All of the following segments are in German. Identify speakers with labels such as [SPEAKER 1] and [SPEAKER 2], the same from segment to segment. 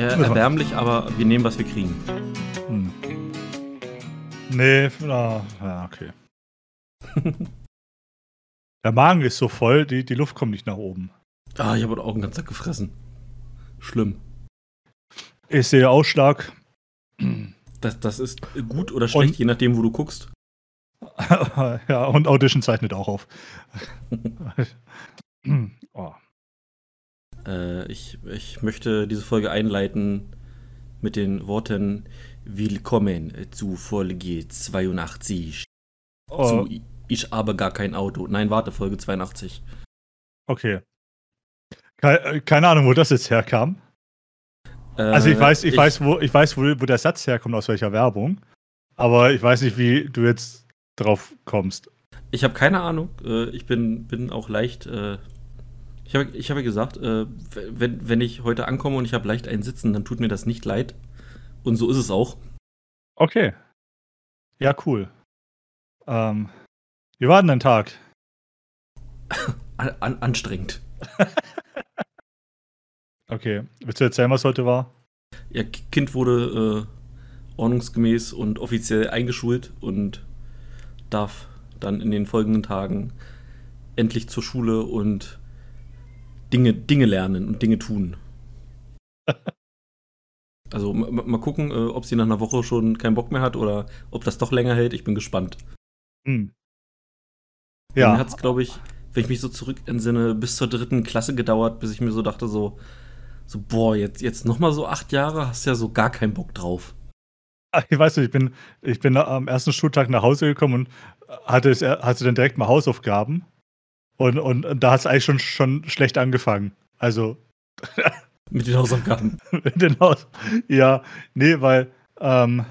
[SPEAKER 1] Ja, erbärmlich, aber wir nehmen, was wir kriegen. Hm.
[SPEAKER 2] Nee, na, ja, okay. Der Magen ist so voll, die, die Luft kommt nicht nach oben.
[SPEAKER 1] Ah, ich habe auch einen ganzen Tag gefressen. Schlimm.
[SPEAKER 2] Ich sehe Ausschlag.
[SPEAKER 1] Das, das ist gut oder schlecht, und, je nachdem, wo du guckst.
[SPEAKER 2] ja, und Audition zeichnet auch auf.
[SPEAKER 1] äh, ich, ich möchte diese Folge einleiten mit den Worten Willkommen zu Folge 82. Oh. Zu Ich habe gar kein Auto. Nein, warte, Folge 82.
[SPEAKER 2] Okay. Keine Ahnung, wo das jetzt herkam. Äh, also ich weiß, ich, ich, weiß, wo, ich weiß, wo, wo der Satz herkommt, aus welcher Werbung. Aber ich weiß nicht, wie du jetzt drauf kommst.
[SPEAKER 1] Ich habe keine Ahnung. Äh, ich bin, bin auch leicht. Äh, ich habe ich hab ja gesagt, äh, wenn, wenn ich heute ankomme und ich habe leicht einen Sitzen, dann tut mir das nicht leid. Und so ist es auch.
[SPEAKER 2] Okay. Ja, cool. Ähm, wie war denn dein Tag?
[SPEAKER 1] An anstrengend.
[SPEAKER 2] okay. Willst du erzählen, was heute war?
[SPEAKER 1] Ja, Kind wurde äh, ordnungsgemäß und offiziell eingeschult und darf dann in den folgenden Tagen endlich zur Schule und Dinge, Dinge lernen und Dinge tun. Also mal gucken, äh, ob sie nach einer Woche schon keinen Bock mehr hat oder ob das doch länger hält. Ich bin gespannt. Hm. Ja. Dann hat es, glaube ich, wenn ich mich so zurück entsinne, bis zur dritten Klasse gedauert, bis ich mir so dachte, so, so boah, jetzt, jetzt nochmal so acht Jahre, hast ja so gar keinen Bock drauf.
[SPEAKER 2] Ich weiß nicht, ich bin, ich bin am ersten Schultag nach Hause gekommen und hatte, es, hatte dann direkt mal Hausaufgaben. Und, und, und da hat es eigentlich schon, schon schlecht angefangen. Also.
[SPEAKER 1] Mit den Hausaufgaben.
[SPEAKER 2] Mit den Haus ja, nee, weil ähm,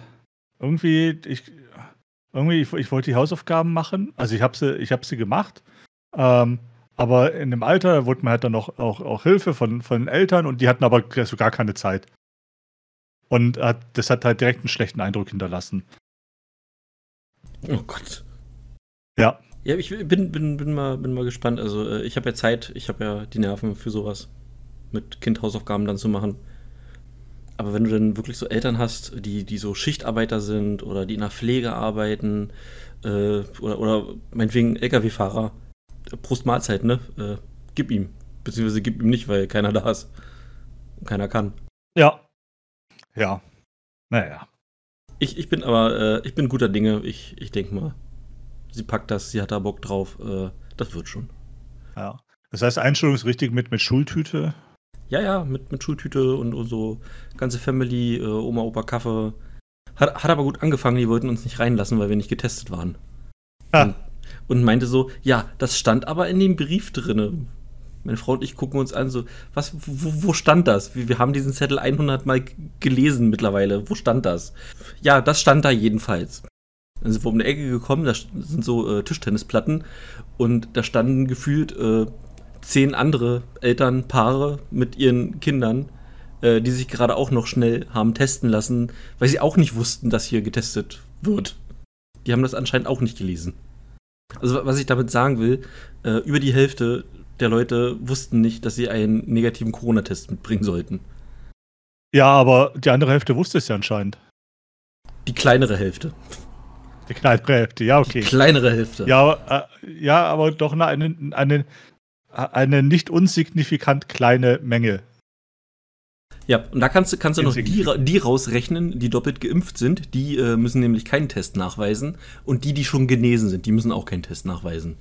[SPEAKER 2] irgendwie, ich, irgendwie, ich, ich, wollte die Hausaufgaben machen. Also ich habe sie, ich hab sie gemacht. Ähm, aber in dem Alter wurde mir halt dann noch auch, auch Hilfe von, von den Eltern und die hatten aber so gar keine Zeit. Und hat, das hat halt direkt einen schlechten Eindruck hinterlassen.
[SPEAKER 1] Oh Gott.
[SPEAKER 2] Ja.
[SPEAKER 1] Ja, ich bin, bin, bin, mal, bin mal gespannt. Also, äh, ich habe ja Zeit, ich habe ja die Nerven für sowas. Mit Kindhausaufgaben dann zu machen. Aber wenn du dann wirklich so Eltern hast, die, die so Schichtarbeiter sind oder die in der Pflege arbeiten äh, oder, oder meinetwegen Lkw-Fahrer, Prost Mahlzeit, ne? Äh, gib ihm. Beziehungsweise gib ihm nicht, weil keiner da ist. Und keiner kann.
[SPEAKER 2] Ja, ja. Naja.
[SPEAKER 1] Ich, ich bin aber, äh, ich bin guter Dinge. Ich, ich denke mal, sie packt das, sie hat da Bock drauf. Äh, das wird schon.
[SPEAKER 2] Ja. Das heißt, Einstellung ist richtig mit, mit Schultüte?
[SPEAKER 1] Ja, ja, mit, mit Schultüte und, und so ganze Family, äh, Oma, Opa, Kaffee. Hat, hat aber gut angefangen, die wollten uns nicht reinlassen, weil wir nicht getestet waren. Ah. Und, und meinte so, ja, das stand aber in dem Brief drinne. Meine Frau und ich gucken uns an, so, was, wo, wo stand das? Wir, wir, haben diesen Zettel 100 Mal gelesen mittlerweile. Wo stand das? Ja, das stand da jedenfalls. Dann sind wir um die Ecke gekommen, da sind so äh, Tischtennisplatten und da standen gefühlt äh, zehn andere Elternpaare mit ihren Kindern, äh, die sich gerade auch noch schnell haben testen lassen, weil sie auch nicht wussten, dass hier getestet wird. Die haben das anscheinend auch nicht gelesen. Also was ich damit sagen will, äh, über die Hälfte der Leute wussten nicht, dass sie einen negativen Corona-Test mitbringen sollten.
[SPEAKER 2] Ja, aber die andere Hälfte wusste es ja anscheinend.
[SPEAKER 1] Die kleinere Hälfte.
[SPEAKER 2] Die kleinere Hälfte, ja, okay.
[SPEAKER 1] Die kleinere Hälfte.
[SPEAKER 2] Ja, äh, ja aber doch eine, eine, eine, nicht unsignifikant kleine Menge.
[SPEAKER 1] Ja, und da kannst du, kannst du noch die, die rausrechnen, die doppelt geimpft sind. Die äh, müssen nämlich keinen Test nachweisen. Und die, die schon genesen sind, die müssen auch keinen Test nachweisen.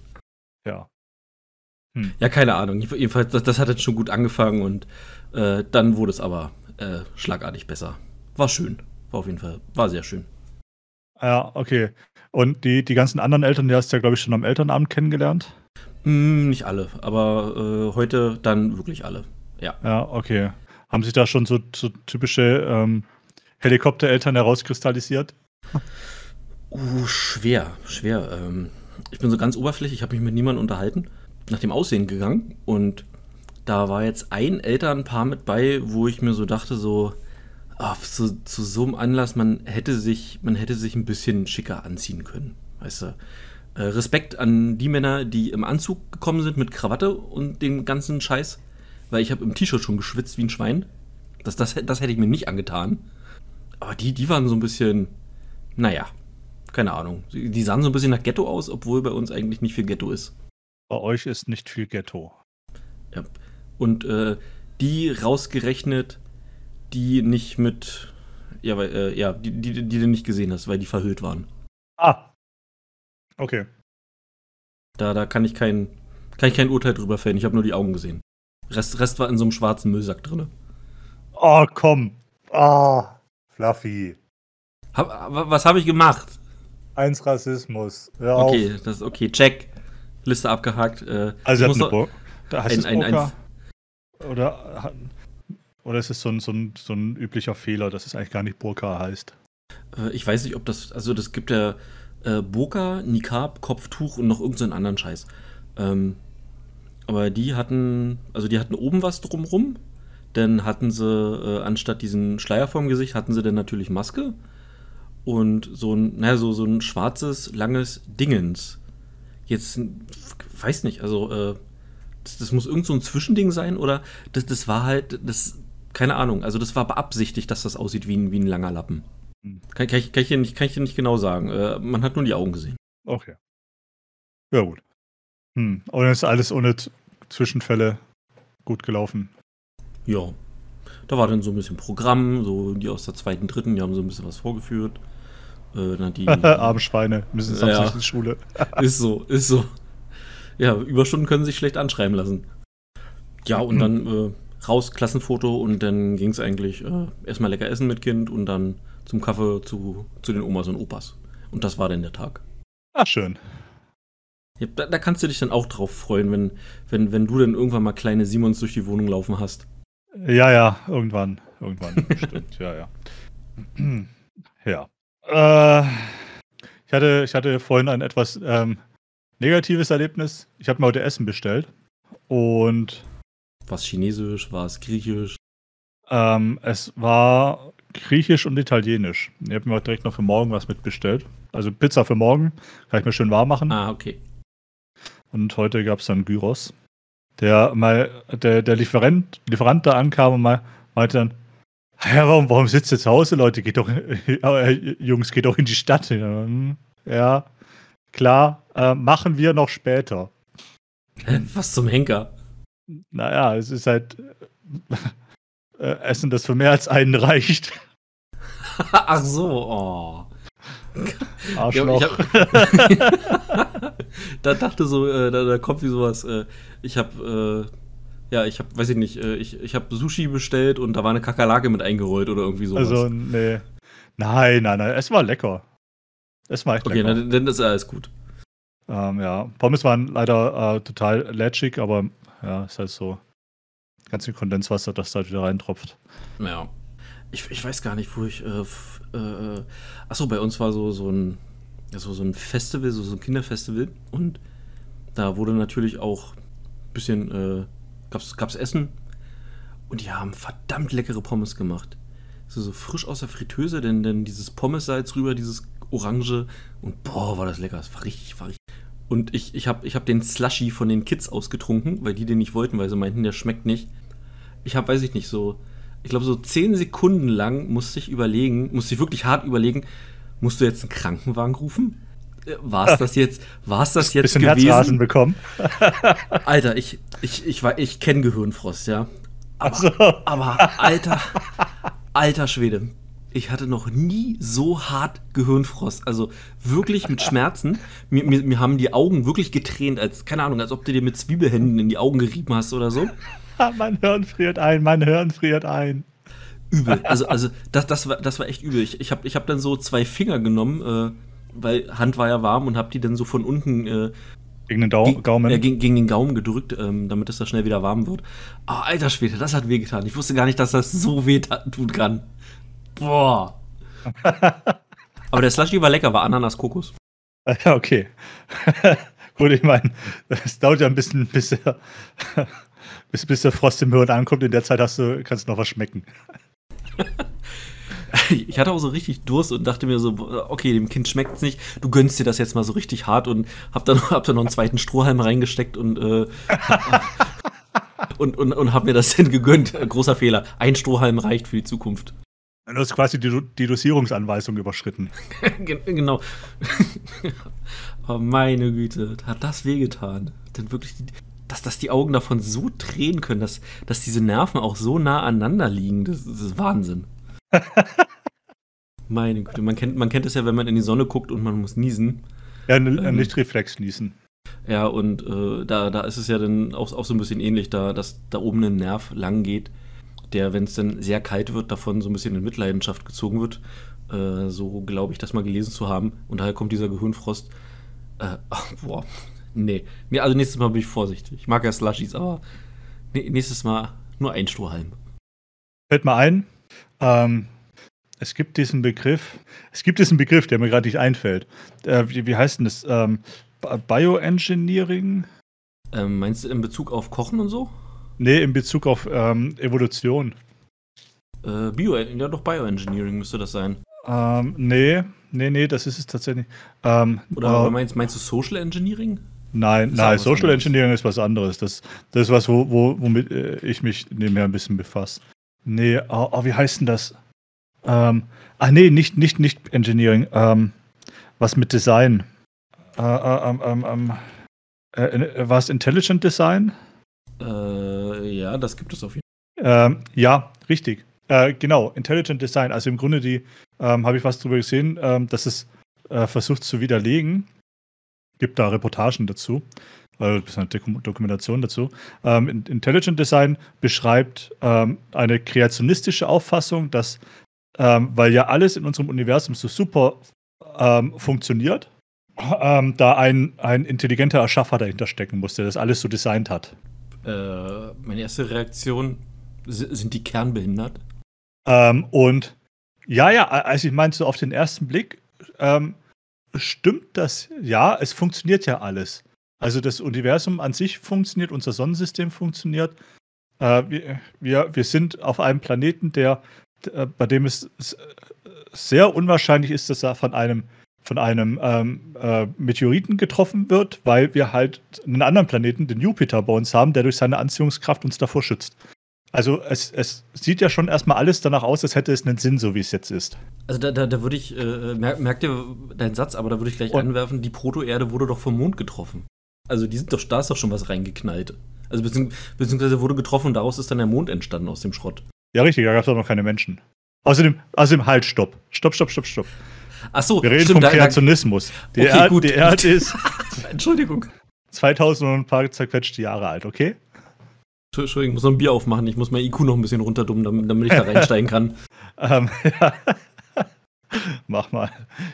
[SPEAKER 2] Ja.
[SPEAKER 1] Hm. Ja, keine Ahnung. Jedenfalls, das, das, hat jetzt schon gut angefangen und äh, dann wurde es aber äh, schlagartig besser. War schön. War auf jeden Fall, war sehr schön.
[SPEAKER 2] Ja, okay. Und die, die ganzen anderen Eltern, die hast du ja, glaube ich, schon am Elternabend kennengelernt?
[SPEAKER 1] Hm, nicht alle, aber äh, heute dann wirklich alle. Ja.
[SPEAKER 2] Ja, okay. Haben sich da schon so, so typische ähm, Helikoptereltern herauskristallisiert?
[SPEAKER 1] Uh, schwer, schwer. Ähm, ich bin so ganz oberflächlich, ich habe mich mit niemandem unterhalten nach dem Aussehen gegangen und da war jetzt ein Elternpaar mit bei, wo ich mir so dachte, so, ach, zu, zu so einem Anlass, man hätte sich, man hätte sich ein bisschen schicker anziehen können, weißt du. Äh, Respekt an die Männer, die im Anzug gekommen sind mit Krawatte und dem ganzen Scheiß, weil ich habe im T-Shirt schon geschwitzt wie ein Schwein. Das, das, das hätte ich mir nicht angetan. Aber die, die waren so ein bisschen, naja, keine Ahnung. Die sahen so ein bisschen nach Ghetto aus, obwohl bei uns eigentlich nicht viel Ghetto ist.
[SPEAKER 2] Bei euch ist nicht viel Ghetto.
[SPEAKER 1] Ja. Und äh, die rausgerechnet, die nicht mit, ja, weil, äh, ja, die, die, die du nicht gesehen hast, weil die verhüllt waren.
[SPEAKER 2] Ah. Okay.
[SPEAKER 1] Da, da kann ich kein, kann ich kein Urteil drüber fällen. Ich habe nur die Augen gesehen. Rest, Rest war in so einem schwarzen Müllsack drin.
[SPEAKER 2] Oh, komm. Ah, oh, Fluffy.
[SPEAKER 1] Hab, was habe ich gemacht?
[SPEAKER 2] Eins Rassismus.
[SPEAKER 1] Hör okay, auf. das ist okay. Check. Liste abgehakt. Äh,
[SPEAKER 2] also, hat eine Bo da heißt
[SPEAKER 1] ein, es Burka?
[SPEAKER 2] Oder, oder ist es so ein, so, ein, so ein üblicher Fehler, dass es eigentlich gar nicht Burka heißt?
[SPEAKER 1] Äh, ich weiß nicht, ob das. Also, das gibt ja äh, Burka, Nikab, Kopftuch und noch irgendeinen so anderen Scheiß. Ähm, aber die hatten. Also, die hatten oben was drumrum. Dann hatten sie, äh, anstatt diesen Schleier vorm Gesicht, hatten sie dann natürlich Maske und so ein, naja, so, so ein schwarzes, langes Dingens. Jetzt, weiß nicht, also, äh, das, das, muss irgend so ein Zwischending sein oder das, das war halt, das, keine Ahnung, also das war beabsichtigt, dass das aussieht wie ein, wie ein langer Lappen. Hm. Kann, kann, ich, kann, ich, dir nicht, kann ich dir nicht genau sagen. Äh, man hat nur die Augen gesehen.
[SPEAKER 2] Okay. Ja, gut. Hm. Und ist alles ohne Zwischenfälle gut gelaufen.
[SPEAKER 1] Ja. Da war dann so ein bisschen Programm, so die aus der zweiten, dritten, die haben so ein bisschen was vorgeführt.
[SPEAKER 2] Äh, na, die, Arme Schweine, müssen samstags ja, in die Schule.
[SPEAKER 1] ist so, ist so. Ja, Überstunden können sich schlecht anschreiben lassen. Ja, und mhm. dann äh, raus, Klassenfoto und dann ging es eigentlich äh, erstmal lecker essen mit Kind und dann zum Kaffee zu, zu den Omas und Opas. Und das war dann der Tag.
[SPEAKER 2] Ach, schön.
[SPEAKER 1] Ja, da, da, kannst du dich dann auch drauf freuen, wenn, wenn, wenn du dann irgendwann mal kleine Simons durch die Wohnung laufen hast.
[SPEAKER 2] Ja, ja, irgendwann. Irgendwann, stimmt, ja, ja. ja. Äh, ich, hatte, ich hatte vorhin ein etwas ähm, negatives Erlebnis. Ich habe mir heute Essen bestellt. Und.
[SPEAKER 1] Was Chinesisch, war es Griechisch?
[SPEAKER 2] Ähm, es war Griechisch und Italienisch. Ich habe mir direkt noch für morgen was mitbestellt. Also Pizza für morgen. Kann ich mir schön warm machen.
[SPEAKER 1] Ah, okay.
[SPEAKER 2] Und heute gab es dann Gyros. Der mal, der, der Lieferant, Lieferant da ankam und mal meinte dann, ja, warum, warum sitzt ihr zu Hause, Leute? Geht doch, äh, Jungs, geht doch in die Stadt. Ja, klar, äh, machen wir noch später.
[SPEAKER 1] Was zum Henker?
[SPEAKER 2] Naja, es ist halt äh, Essen, das für mehr als einen reicht.
[SPEAKER 1] Ach so, oh.
[SPEAKER 2] Arschloch.
[SPEAKER 1] Ja, da dachte so, äh, da, da, kommt wie sowas. Äh, ich habe äh, ja, ich habe, weiß ich nicht, äh, ich, ich habe Sushi bestellt und da war eine Kakerlake mit eingerollt oder irgendwie sowas.
[SPEAKER 2] Also, nee. Nein, nein, nein, es war lecker. Es war echt
[SPEAKER 1] okay, lecker. Okay, dann ist alles gut.
[SPEAKER 2] Ähm, ja, Pommes waren leider äh, total lätschig, aber ja, ist halt so. Ganz viel Kondenswasser, das da wieder reintropft.
[SPEAKER 1] Ja. Ich, ich weiß gar nicht, wo ich. Äh, äh, achso, bei uns war so, so, ein, so, so ein Festival, so, so ein Kinderfestival. Und da wurde natürlich auch ein bisschen äh, gab's, gab's Essen und die haben verdammt leckere Pommes gemacht. So, so frisch aus der Fritteuse, denn, denn dieses Pommessalz rüber, dieses Orange und boah, war das lecker. Das war richtig, war richtig. Und ich, ich habe ich hab den Slushy von den Kids ausgetrunken, weil die den nicht wollten, weil sie meinten, der schmeckt nicht. Ich habe, weiß ich nicht, so, ich glaube, so zehn Sekunden lang musste ich überlegen, musste ich wirklich hart überlegen, musst du jetzt einen Krankenwagen rufen? war es das jetzt, war es das jetzt
[SPEAKER 2] Bisschen gewesen? Herzrasen bekommen.
[SPEAKER 1] Alter, ich, ich, ich, war, ich kenne Gehirnfrost, ja. Aber, so. aber, alter, alter Schwede. Ich hatte noch nie so hart Gehirnfrost. Also wirklich mit Schmerzen. Mir, mir, mir haben die Augen wirklich getränt, als, keine Ahnung, als ob du dir mit Zwiebelhänden in die Augen gerieben hast oder so.
[SPEAKER 2] mein Hirn friert ein, mein Hirn friert ein.
[SPEAKER 1] Übel. Also, also das, das, war, das war echt übel. Ich, ich habe ich hab dann so zwei Finger genommen, äh, weil Hand war ja warm und hab die dann so von unten äh,
[SPEAKER 2] gegen den Dau Gaumen?
[SPEAKER 1] Äh, gegen, gegen, den Gaumen gedrückt, ähm, damit es da schnell wieder warm wird. Oh, alter Schwede, das hat wehgetan. Ich wusste gar nicht, dass das so weh tun kann. Boah. Aber der Slushy war lecker, war Ananas-Kokos.
[SPEAKER 2] Ja, okay. Gut, ich meine, es dauert ja ein bisschen, bis der, bis, bis der Frost im Hirn ankommt. In der Zeit hast du, kannst du noch was schmecken.
[SPEAKER 1] ich hatte auch so richtig Durst und dachte mir so, okay, dem Kind schmeckt es nicht, du gönnst dir das jetzt mal so richtig hart und hab dann, hab dann noch einen zweiten Strohhalm reingesteckt und äh, und, und, und habe mir das dann gegönnt. Großer Fehler. Ein Strohhalm reicht für die Zukunft.
[SPEAKER 2] Du hast quasi die, die Dosierungsanweisung überschritten.
[SPEAKER 1] genau. oh, meine Güte, hat das wehgetan. Denn wirklich, dass, dass die Augen davon so drehen können, dass, dass diese Nerven auch so nah aneinander liegen, das, das ist Wahnsinn. meine Güte, man kennt, man kennt es ja, wenn man in die Sonne guckt und man muss niesen.
[SPEAKER 2] Ja, ein, ein ähm, Lichtreflex niesen.
[SPEAKER 1] Ja, und äh, da, da ist es ja dann auch, auch so ein bisschen ähnlich, da, dass da oben ein Nerv lang geht der, wenn es dann sehr kalt wird, davon so ein bisschen in Mitleidenschaft gezogen wird. Äh, so glaube ich, das mal gelesen zu haben. Und daher kommt dieser Gehirnfrost. Äh, ach, boah, nee. nee. Also nächstes Mal bin ich vorsichtig. Ich mag ja Slushies, aber nächstes Mal nur ein Strohhalm.
[SPEAKER 2] Fällt mal ein, ähm, es gibt diesen Begriff, es gibt diesen Begriff, der mir gerade nicht einfällt. Äh, wie, wie heißt denn das? Ähm, Bioengineering?
[SPEAKER 1] Ähm, meinst du in Bezug auf Kochen und so?
[SPEAKER 2] Nee, in Bezug auf ähm, Evolution.
[SPEAKER 1] Äh, Bio, ja doch Bioengineering müsste das sein.
[SPEAKER 2] Ähm, nee, nee, nee, das ist es tatsächlich.
[SPEAKER 1] Ähm, Oder äh, meinst, meinst du Social Engineering?
[SPEAKER 2] Nein, nein, Social Engineering ist was anderes. Das, das ist was, wo, wo, womit äh, ich mich nebenher ein bisschen befasse. Nee, oh, oh, wie heißt denn das? Ähm, ach nee, nicht, nicht, nicht Engineering. Ähm, was mit Design? Äh, äh, ähm, ähm, ähm äh, äh, war es Intelligent Design?
[SPEAKER 1] Äh, ja, das gibt es auf jeden
[SPEAKER 2] Fall. Ähm, ja, richtig. Äh, genau, Intelligent Design. Also im Grunde die, ähm, habe ich was drüber gesehen, ähm, dass es äh, versucht zu widerlegen. Gibt da Reportagen dazu, äh, Dokumentation dazu. Ähm, Intelligent Design beschreibt ähm, eine kreationistische Auffassung, dass, ähm, weil ja alles in unserem Universum so super ähm, funktioniert, da ein, ein intelligenter Erschaffer dahinter stecken muss, der das alles so designt hat.
[SPEAKER 1] Äh, meine erste Reaktion, sind die kernbehindert?
[SPEAKER 2] Ähm, und ja, ja, also ich meine, so auf den ersten Blick ähm, stimmt das, ja, es funktioniert ja alles. Also das Universum an sich funktioniert, unser Sonnensystem funktioniert. Äh, wir, wir, sind auf einem Planeten, der, der bei dem es sehr unwahrscheinlich ist, dass er von einem von einem ähm, äh, Meteoriten getroffen wird, weil wir halt einen anderen Planeten, den Jupiter, bei uns haben, der durch seine Anziehungskraft uns davor schützt. Also es, es sieht ja schon erstmal alles danach aus, als hätte es einen Sinn, so wie es jetzt ist.
[SPEAKER 1] Also da, da, da würde ich, äh, merk, merkt ihr deinen Satz, aber da würde ich gleich Und? anwerfen, die Proto-Erde wurde doch vom Mond getroffen. Also die sind doch, da ist doch schon was reingeknallt. Also beziehungsweise wurde getroffen und daraus ist dann der Mond entstanden aus dem Schrott.
[SPEAKER 2] Ja, richtig, da gab es doch noch keine Menschen. Außerdem, außerdem halt, stopp. Stopp, stopp, stopp, stopp.
[SPEAKER 1] Ach so,
[SPEAKER 2] Wir reden stimmt, vom Kreationismus. Die, okay, Erd, die Erde ist.
[SPEAKER 1] Entschuldigung.
[SPEAKER 2] 2000 und ein paar zerquetschte Jahre alt, okay?
[SPEAKER 1] Entschuldigung, ich muss noch ein Bier aufmachen. Ich muss mein IQ noch ein bisschen runterdummen, damit, damit ich da reinsteigen kann.
[SPEAKER 2] ähm, ja. Mach mal.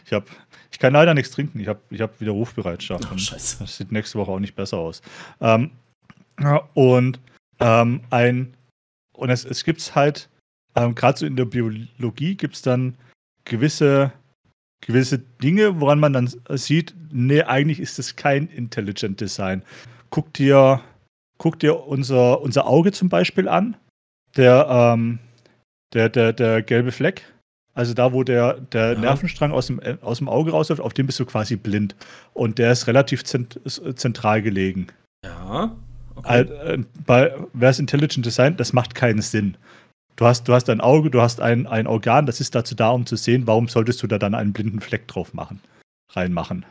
[SPEAKER 2] Ich, hab, ich kann leider nichts trinken. Ich habe ich hab wieder Rufbereitschaft.
[SPEAKER 1] Oh, scheiße.
[SPEAKER 2] Das sieht nächste Woche auch nicht besser aus. Ähm, und ähm, ein und es, es gibt halt, ähm, gerade so in der Biologie gibt es dann gewisse gewisse Dinge, woran man dann sieht, nee, eigentlich ist das kein Intelligent Design. Guck dir, guck dir unser, unser Auge zum Beispiel an. Der, ähm, der, der, der gelbe Fleck. Also da, wo der, der ja. Nervenstrang aus dem, aus dem Auge rausläuft, auf dem bist du quasi blind. Und der ist relativ zent, zentral gelegen.
[SPEAKER 1] Ja.
[SPEAKER 2] Okay. Äh, bei wer ist Intelligent Design? Das macht keinen Sinn. Du hast, du hast ein Auge, du hast ein, ein Organ, das ist dazu da, um zu sehen, warum solltest du da dann einen blinden Fleck drauf machen, reinmachen.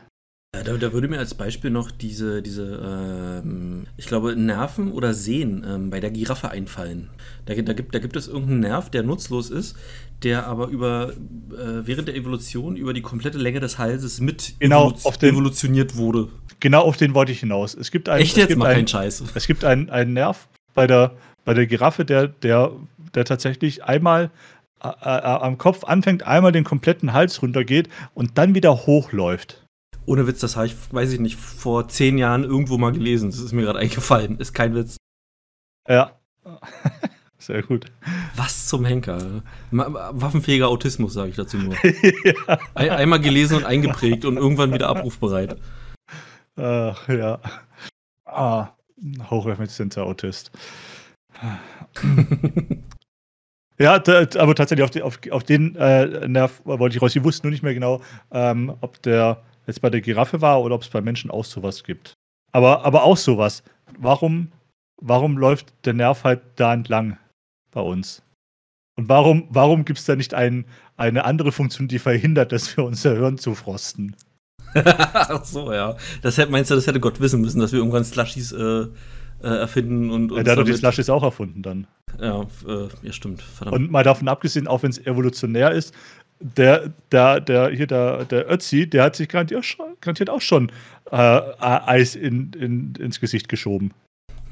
[SPEAKER 1] Da, da, würde mir als Beispiel noch diese, diese ähm, ich glaube, Nerven oder Sehen ähm, bei der Giraffe einfallen. Da, da, gibt, da gibt es irgendeinen Nerv, der nutzlos ist, der aber über, äh, während der Evolution über die komplette Länge des Halses mit
[SPEAKER 2] genau, evolu
[SPEAKER 1] den, evolutioniert wurde.
[SPEAKER 2] Genau auf den wollte ich hinaus. Es gibt einen,
[SPEAKER 1] Echt jetzt? Mach keinen Scheiß.
[SPEAKER 2] Es gibt einen, einen Nerv bei der, bei der Giraffe, der, der der tatsächlich einmal äh, äh, am Kopf anfängt, einmal den kompletten Hals runtergeht und dann wieder hochläuft.
[SPEAKER 1] Ohne Witz, das habe ich, weiß ich nicht, vor zehn Jahren irgendwo mal gelesen. Das ist mir gerade eingefallen. Ist kein Witz.
[SPEAKER 2] Ja. Sehr gut.
[SPEAKER 1] Was zum Henker? Waffenfähiger Autismus, sage ich dazu nur. ja. Ein, einmal gelesen und eingeprägt und irgendwann wieder abrufbereit.
[SPEAKER 2] Ach ja. Ah, hocheffizienter Autist. Ja, aber tatsächlich auf, die, auf, auf den äh, Nerv wollte ich raus. Ich wusste nur nicht mehr genau, ähm, ob der jetzt bei der Giraffe war oder ob es bei Menschen auch sowas gibt. Aber, aber auch sowas. Warum, warum läuft der Nerv halt da entlang bei uns? Und warum, warum gibt es da nicht ein, eine andere Funktion, die verhindert, dass wir unser Hirn zufrosten?
[SPEAKER 1] Ach so, ja. Das hätte, meinst du, das hätte Gott wissen müssen, dass wir irgendwann Slushies äh, äh, erfinden und.
[SPEAKER 2] Ja, der hat doch die Slushies auch erfunden dann.
[SPEAKER 1] Ja, äh, ja, stimmt.
[SPEAKER 2] Verdammt. Und mal davon abgesehen, auch wenn es evolutionär ist, der, der, der, hier der, der Ötzi, der hat sich garantiert auch schon, schon äh, Eis in, in, ins Gesicht geschoben.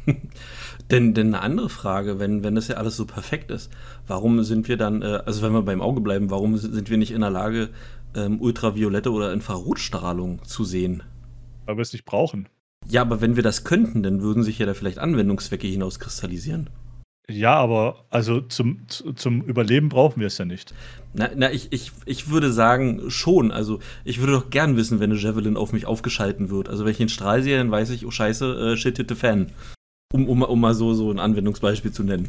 [SPEAKER 1] denn, denn eine andere Frage, wenn, wenn das ja alles so perfekt ist, warum sind wir dann, äh, also wenn wir beim Auge bleiben, warum sind wir nicht in der Lage, ähm, ultraviolette oder Infrarotstrahlung zu sehen?
[SPEAKER 2] Weil wir es nicht brauchen.
[SPEAKER 1] Ja, aber wenn wir das könnten, dann würden sich ja da vielleicht Anwendungszwecke hinauskristallisieren.
[SPEAKER 2] Ja, aber also zum, zum Überleben brauchen wir es ja nicht.
[SPEAKER 1] Na, na ich, ich, ich würde sagen, schon. Also, ich würde doch gern wissen, wenn eine Javelin auf mich aufgeschalten wird. Also, wenn ich den Strahl sehe, dann weiß ich, oh Scheiße, äh, shit hit the fan. Um, um, um mal so, so ein Anwendungsbeispiel zu nennen.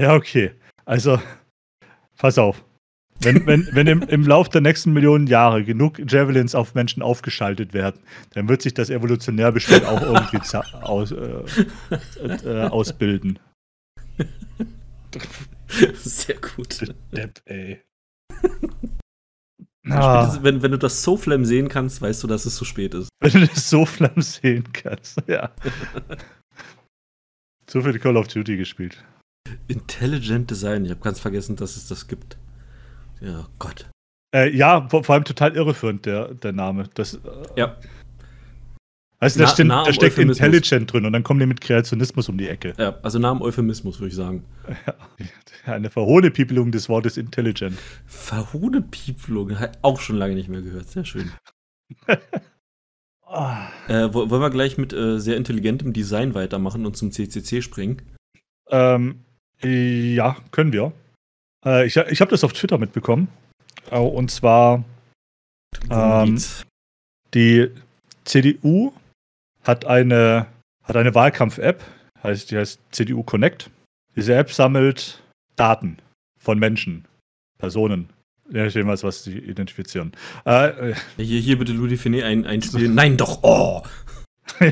[SPEAKER 2] Ja, okay. Also, pass auf. Wenn, wenn, wenn im, im Lauf der nächsten Millionen Jahre genug Javelins auf Menschen aufgeschaltet werden, dann wird sich das evolutionär bestimmt auch irgendwie aus, äh, äh, ausbilden.
[SPEAKER 1] Sehr gut.
[SPEAKER 2] Depp, ey.
[SPEAKER 1] Ah. Wenn, wenn du das Soflam sehen kannst, weißt du, dass es zu spät ist.
[SPEAKER 2] Wenn du das Soflam sehen kannst, ja. so viel Call of Duty gespielt.
[SPEAKER 1] Intelligent Design, ich habe ganz vergessen, dass es das gibt. Ja, Gott.
[SPEAKER 2] Äh, ja, vor, vor, allem total irreführend, der, der Name. Das, äh,
[SPEAKER 1] ja.
[SPEAKER 2] Also da, steht, da steckt Intelligent drin und dann kommen die mit Kreationismus um die Ecke.
[SPEAKER 1] Ja, also Namen Euphemismus, würde ich sagen.
[SPEAKER 2] Ja, eine Verhohnepiepelung des Wortes Intelligent.
[SPEAKER 1] Verhohnepiepelung, auch schon lange nicht mehr gehört. Sehr schön. äh, wollen wir gleich mit äh, sehr intelligentem Design weitermachen und zum CCC springen?
[SPEAKER 2] Ähm, ja, können wir. Äh, ich ich habe das auf Twitter mitbekommen. und zwar ähm, die CDU hat eine, hat eine Wahlkampf-App, heißt, die heißt CDU Connect. Diese App sammelt Daten von Menschen, Personen, ja, ich was, was sie identifizieren.
[SPEAKER 1] Äh, hier, hier bitte Louis Finet ein, einspielen. Nein, doch, oh!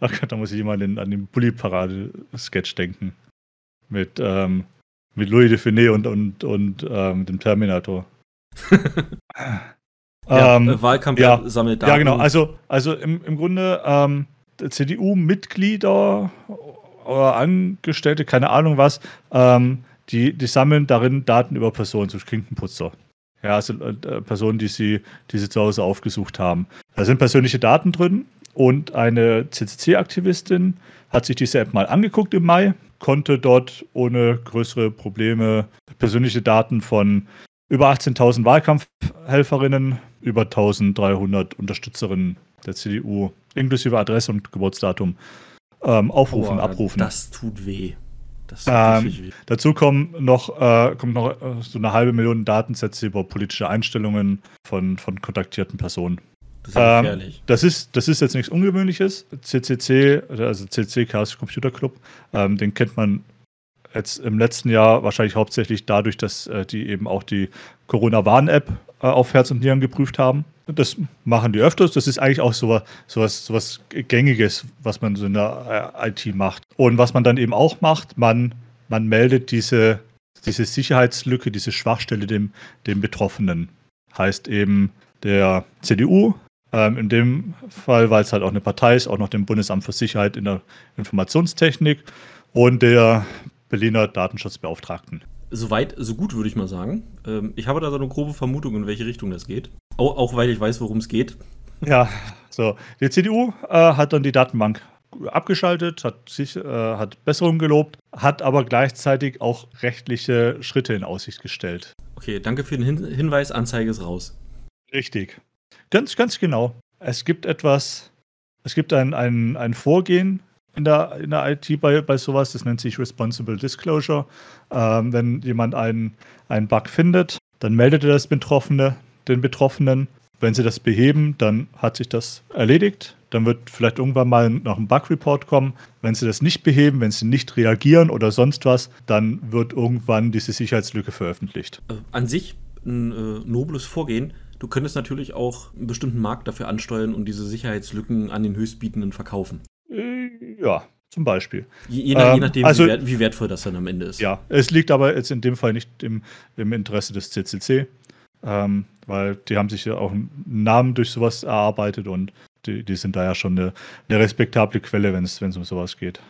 [SPEAKER 2] Ach Gott, da muss ich immer an den, an den Bully-Parade-Sketch denken. Mit, ähm, mit Louis de Finet und, und, und ähm, dem Terminator.
[SPEAKER 1] Ja, ähm, Wahlkampf ja, sammelt
[SPEAKER 2] Daten. Ja, genau. Also, also im, im Grunde ähm, CDU-Mitglieder oder Angestellte, keine Ahnung was, ähm, die, die sammeln darin Daten über Personen, so Klinkenputzer. Ja, also äh, Personen, die sie, die sie zu Hause aufgesucht haben. Da sind persönliche Daten drin und eine CCC-Aktivistin hat sich diese App mal angeguckt im Mai, konnte dort ohne größere Probleme persönliche Daten von über 18.000 Wahlkampfhelferinnen, über 1.300 Unterstützerinnen der CDU, inklusive Adresse und Geburtsdatum, ähm, aufrufen, oh, abrufen.
[SPEAKER 1] Das tut weh.
[SPEAKER 2] Das tut ähm, weh. Dazu kommen noch, äh, kommt noch äh, so eine halbe Million Datensätze über politische Einstellungen von, von kontaktierten Personen.
[SPEAKER 1] Das ist ähm.
[SPEAKER 2] Das ist, das ist jetzt nichts Ungewöhnliches. CCC, also CCC Chaos Computer Club, ähm, den kennt man jetzt im letzten Jahr wahrscheinlich hauptsächlich dadurch, dass äh, die eben auch die Corona-Warn-App äh, auf Herz und Nieren geprüft haben. Das machen die öfters. Das ist eigentlich auch sowas, sowas, sowas Gängiges, was man so in der äh, IT macht. Und was man dann eben auch macht, man, man meldet diese, diese Sicherheitslücke, diese Schwachstelle dem, dem Betroffenen. Heißt eben der CDU, ähm, in dem Fall, weil es halt auch eine Partei ist, auch noch dem Bundesamt für Sicherheit in der Informationstechnik und der Berliner Datenschutzbeauftragten.
[SPEAKER 1] Soweit, so gut, würde ich mal sagen. Ähm, ich habe da so eine grobe Vermutung, in welche Richtung das geht. Auch, auch weil ich weiß, worum es geht.
[SPEAKER 2] Ja, so. Die CDU äh, hat dann die Datenbank abgeschaltet, hat sich, äh, hat Besserungen gelobt, hat aber gleichzeitig auch rechtliche Schritte in Aussicht gestellt.
[SPEAKER 1] Okay, danke für den Hin Hinweis. Anzeige ist raus.
[SPEAKER 2] Richtig. Ganz, ganz genau. Es gibt etwas, es gibt ein, ein, ein Vorgehen, in der, in der IT bei, bei sowas. Das nennt sich Responsible Disclosure. Ähm, wenn jemand einen, einen Bug findet, dann meldet er das Betroffene, den Betroffenen. Wenn sie das beheben, dann hat sich das erledigt. Dann wird vielleicht irgendwann mal noch ein Bug-Report kommen. Wenn sie das nicht beheben, wenn sie nicht reagieren oder sonst was, dann wird irgendwann diese Sicherheitslücke veröffentlicht.
[SPEAKER 1] Äh, an sich ein äh, nobles Vorgehen. Du könntest natürlich auch einen bestimmten Markt dafür ansteuern und diese Sicherheitslücken an den Höchstbietenden verkaufen.
[SPEAKER 2] Ja, Zum Beispiel.
[SPEAKER 1] Je, je, nach,
[SPEAKER 2] Ähm,
[SPEAKER 1] je nachdem,
[SPEAKER 2] also-
[SPEAKER 1] wie, wert, wie wertvoll das dann am Ende ist.
[SPEAKER 2] Ja, es liegt aber jetzt in dem Fall nicht im, im Interesse des CCC, ähm, weil die haben sich ja auch einen Namen durch sowas erarbeitet und die, die sind da ja schon eine, eine respektable Quelle, wenn es wenn es um sowas geht.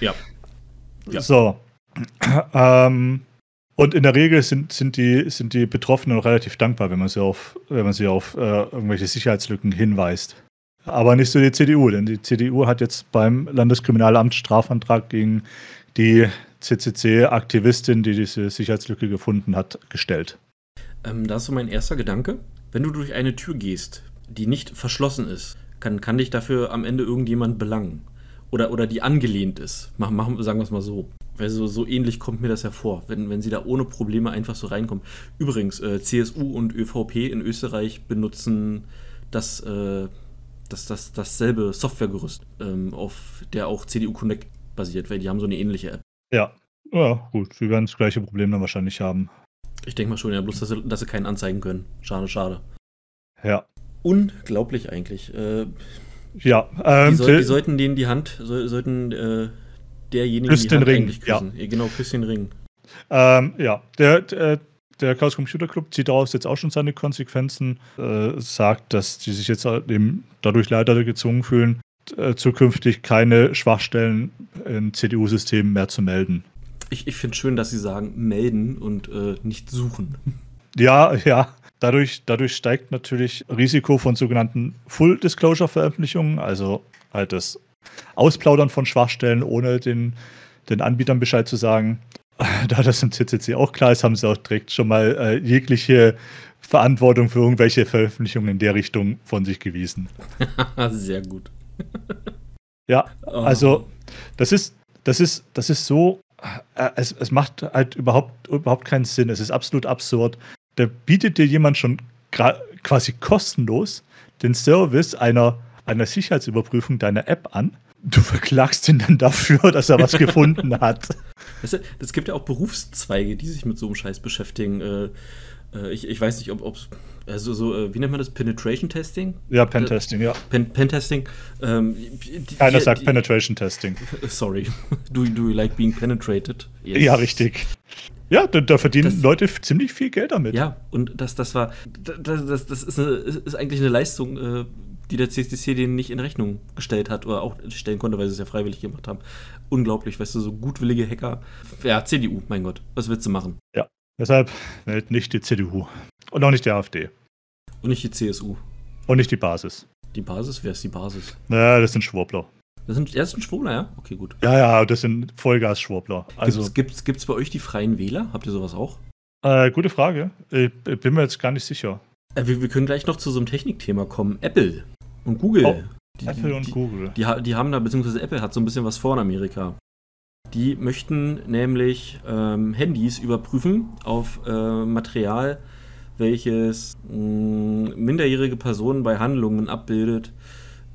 [SPEAKER 1] Ja. Ja.
[SPEAKER 2] So. ähm, und in der Regel sind, sind, die, sind die Betroffenen relativ dankbar, wenn man sie auf, wenn man sie auf äh, irgendwelche Sicherheitslücken hinweist. Aber nicht so die CDU, denn die CDU hat jetzt beim Landeskriminalamt Strafantrag gegen die CCC-Aktivistin, die diese Sicherheitslücke gefunden hat, gestellt.
[SPEAKER 1] Ähm, da ist so mein erster Gedanke. Wenn du durch eine Tür gehst, die nicht verschlossen ist, kann, kann dich dafür am Ende irgendjemand belangen. Oder, oder die angelehnt ist. Mach, machen, sagen wir es mal so. Weil so, so ähnlich kommt mir das ja vor, wenn, wenn sie da ohne Probleme einfach so reinkommen. Übrigens, äh, CSU und ÖVP in Österreich benutzen das, äh, das, das, dasselbe Softwaregerüst, ähm, auf der auch CDU Connect basiert, weil die haben so eine ähnliche App.
[SPEAKER 2] Ja. Ja, gut, wir werden das gleiche Problem dann wahrscheinlich haben.
[SPEAKER 1] Ich denke mal schon, ja, bloß, dass sie, dass sie keinen anzeigen können. Schade, schade.
[SPEAKER 2] Ja.
[SPEAKER 1] Unglaublich eigentlich. Äh,
[SPEAKER 2] Ja,
[SPEAKER 1] Die,
[SPEAKER 2] ähm,
[SPEAKER 1] soll,
[SPEAKER 2] Till-
[SPEAKER 1] die sollten denen die Hand, soll, sollten äh, derjenigen die
[SPEAKER 2] den
[SPEAKER 1] Hand
[SPEAKER 2] Ring,
[SPEAKER 1] eigentlich küssen. Ja. Genau, küss den Ring.
[SPEAKER 2] Ähm, ja, der, der, der Chaos Computer Club zieht daraus jetzt auch schon seine Konsequenzen, äh, sagt, dass die sich jetzt eben dadurch leider gezwungen fühlen, äh, zukünftig keine Schwachstellen in CDU-Systemen mehr zu melden.
[SPEAKER 1] Ich, ich finde schön, dass sie sagen, melden und äh, nicht suchen.
[SPEAKER 2] Ja, ja. Dadurch, dadurch steigt natürlich Risiko von sogenannten Full-Disclosure-Veröffentlichungen, also halt das Ausplaudern von Schwachstellen, ohne den, den Anbietern Bescheid zu sagen. Da das im CCC auch klar ist, haben sie auch direkt schon mal äh, jegliche Verantwortung für irgendwelche Veröffentlichungen in der Richtung von sich gewiesen.
[SPEAKER 1] Sehr gut.
[SPEAKER 2] Ja,
[SPEAKER 1] Oh.
[SPEAKER 2] also das ist, das ist, das ist so, äh, es, es macht halt überhaupt, überhaupt keinen Sinn. Es ist absolut absurd. Da bietet dir jemand schon quasi kostenlos den Service einer, einer Sicherheitsüberprüfung deiner App an. Du verklagst ihn dann dafür, dass er was gefunden hat.
[SPEAKER 1] Weißt du, es gibt ja auch Berufszweige, die sich mit so einem Scheiß beschäftigen. Äh, äh, ich, ich weiß nicht, ob es, also so, äh, wie nennt man das? Penetration Testing?
[SPEAKER 2] Ja, Pentesting, ja.
[SPEAKER 1] Pen, Pentesting? Ähm, die-
[SPEAKER 2] Keiner
[SPEAKER 1] die-
[SPEAKER 2] sagt
[SPEAKER 1] die-
[SPEAKER 2] Penetration Testing.
[SPEAKER 1] Sorry. Do, do you like being penetrated? Yes.
[SPEAKER 2] Ja, richtig. Ja, da, da verdienen
[SPEAKER 1] Das-
[SPEAKER 2] Leute ziemlich viel Geld damit.
[SPEAKER 1] Ja, und das, das war, das, das, das ist, eine, ist eigentlich eine Leistung, äh, die der CSDC denen nicht in Rechnung gestellt hat oder auch stellen konnte, weil sie es ja freiwillig gemacht haben. Unglaublich, weißt du, so gutwillige Hacker. Ja, CDU, mein Gott, was willst du machen?
[SPEAKER 2] Deshalb wählt nicht die CDU. Und auch nicht die AfD.
[SPEAKER 1] Und nicht die CSU.
[SPEAKER 2] Und nicht die Basis.
[SPEAKER 1] Die Basis, wer ist die Basis?
[SPEAKER 2] Naja, das sind Schwurbler.
[SPEAKER 1] Das sind, das sind Schwurbler, ja? Okay, gut.
[SPEAKER 2] Ja, ja, das sind Vollgas-Schwurbler. Also,
[SPEAKER 1] gibt's, gibt's, gibt's bei euch die Freien Wähler? Habt ihr sowas auch?
[SPEAKER 2] äh, gute Frage. Ich ich bin mir jetzt gar nicht sicher.
[SPEAKER 1] Äh, wir, wir können gleich noch zu so einem Technikthema kommen. Apple und Google.
[SPEAKER 2] Oh,
[SPEAKER 1] die,
[SPEAKER 2] Apple und
[SPEAKER 1] die,
[SPEAKER 2] Google.
[SPEAKER 1] Die, die haben da, beziehungsweise Apple hat so ein bisschen was vor in Amerika. Die möchten nämlich ähm, Handys überprüfen auf äh, Material, welches mh, minderjährige Personen bei Handlungen abbildet,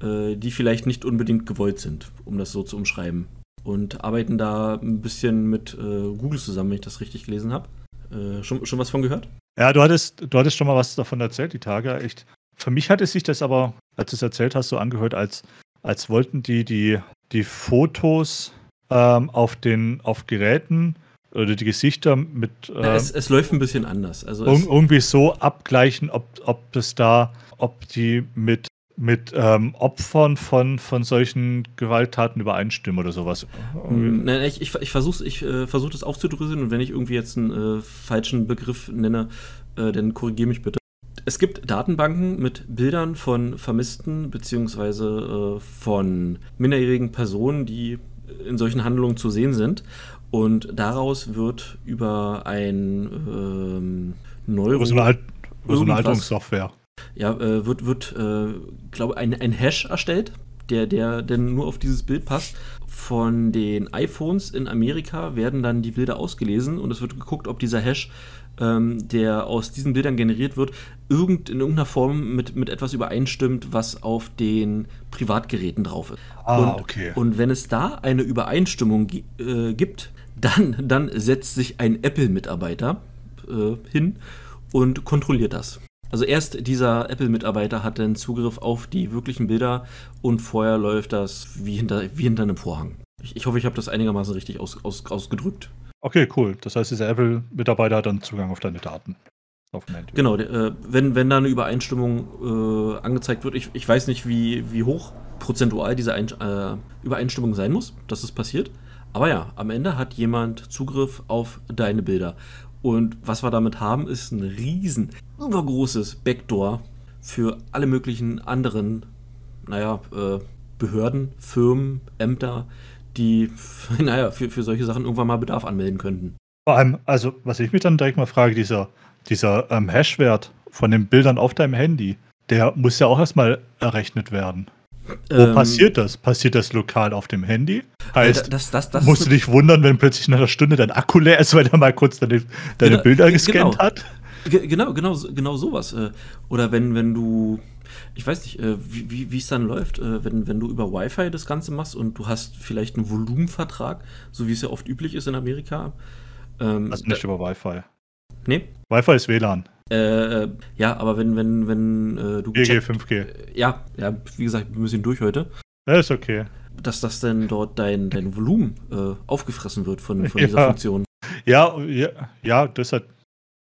[SPEAKER 1] äh, die vielleicht nicht unbedingt gewollt sind, um das so zu umschreiben. Und arbeiten da ein bisschen mit äh, Google zusammen, wenn ich das richtig gelesen habe. Äh, schon, schon was von gehört?
[SPEAKER 2] Ja, du hattest, du hattest schon mal was davon erzählt, die Tage. Echt. Für mich hatte sich das aber, als du es erzählt hast, so angehört, als, als wollten die die, die Fotos ähm, auf den auf Geräten oder die Gesichter mit ähm,
[SPEAKER 1] es, es läuft ein bisschen anders. Also es,
[SPEAKER 2] irgendwie so abgleichen, ob, ob es da, ob die mit, mit ähm, Opfern von, von solchen Gewalttaten übereinstimmen oder sowas.
[SPEAKER 1] Hm, Nein, ich, ich, ich versuche ich, äh, versuch das aufzudröseln und wenn ich irgendwie jetzt einen äh, falschen Begriff nenne, äh, dann korrigiere mich bitte. Es gibt Datenbanken mit Bildern von Vermissten beziehungsweise äh, von minderjährigen Personen, die in solchen Handlungen zu sehen sind. Und daraus wird über ein ähm, Neuro
[SPEAKER 2] Über so eine, Alt, über so eine
[SPEAKER 1] Irgendwas.
[SPEAKER 2] Alterungssoftware.
[SPEAKER 1] ja, äh, wird, wird äh, glaube ein, ein Hash erstellt, der, der denn nur auf dieses Bild passt. Von den iPhones in Amerika werden dann die Bilder ausgelesen und es wird geguckt, ob dieser Hash, ähm, der aus diesen Bildern generiert wird, irgend, in irgendeiner Form mit, mit etwas übereinstimmt, was auf den Privatgeräten drauf ist.
[SPEAKER 2] Ah,
[SPEAKER 1] und,
[SPEAKER 2] okay.
[SPEAKER 1] Und wenn es da eine Übereinstimmung äh, gibt, dann, dann setzt sich ein Apple-Mitarbeiter äh, hin und kontrolliert das. Also erst dieser Apple-Mitarbeiter hat dann Zugriff auf die wirklichen Bilder und vorher läuft das wie hinter, wie hinter einem Vorhang. Ich, ich hoffe, ich habe das einigermaßen richtig aus, aus, ausgedrückt.
[SPEAKER 2] Okay, cool. Das heißt, dieser Apple-Mitarbeiter hat dann Zugang auf deine Daten.
[SPEAKER 1] Auf genau, äh, wenn, wenn da eine Übereinstimmung äh, angezeigt wird, ich, ich weiß nicht, wie, wie hoch prozentual diese Ein äh, Übereinstimmung sein muss, dass es passiert. Aber ja, am Ende hat jemand Zugriff auf deine Bilder. Und was wir damit haben, ist ein riesen, übergroßes Backdoor für alle möglichen anderen, naja, äh, Behörden, Firmen, Ämter, die, naja, für, für solche Sachen irgendwann mal Bedarf anmelden könnten.
[SPEAKER 2] Vor allem, also, was ich mich dann direkt mal frage, dieser, dieser ähm, Hash-Wert von den Bildern auf deinem Handy, der muss ja auch erstmal errechnet werden. Wo ähm, passiert das? Passiert das lokal auf dem Handy? Heißt, das, das, das musst du dich wundern, wenn plötzlich nach einer Stunde dein Akku leer ist, weil er mal kurz deine, deine genau, Bilder gescannt
[SPEAKER 1] genau.
[SPEAKER 2] hat?
[SPEAKER 1] Genau, genau, genau sowas. Äh, oder wenn, wenn du, ich weiß nicht, äh, wie, wie es dann läuft, äh, wenn, wenn du über Wi-Fi das Ganze machst und du hast vielleicht einen Volumenvertrag, so wie es ja oft üblich ist in Amerika.
[SPEAKER 2] Ähm, also nicht über Wi-Fi.
[SPEAKER 1] Nee.
[SPEAKER 2] Wi-Fi ist WLAN.
[SPEAKER 1] Äh, ja, aber wenn, wenn, wenn äh, du.
[SPEAKER 2] 4G, 5G. Äh,
[SPEAKER 1] ja, ja, wie gesagt, ein bisschen durch heute.
[SPEAKER 2] Ja, ist okay.
[SPEAKER 1] Dass das denn dort dein, dein Volumen äh, aufgefressen wird von, von dieser Funktion.
[SPEAKER 2] Ja, ja, ja, das hat.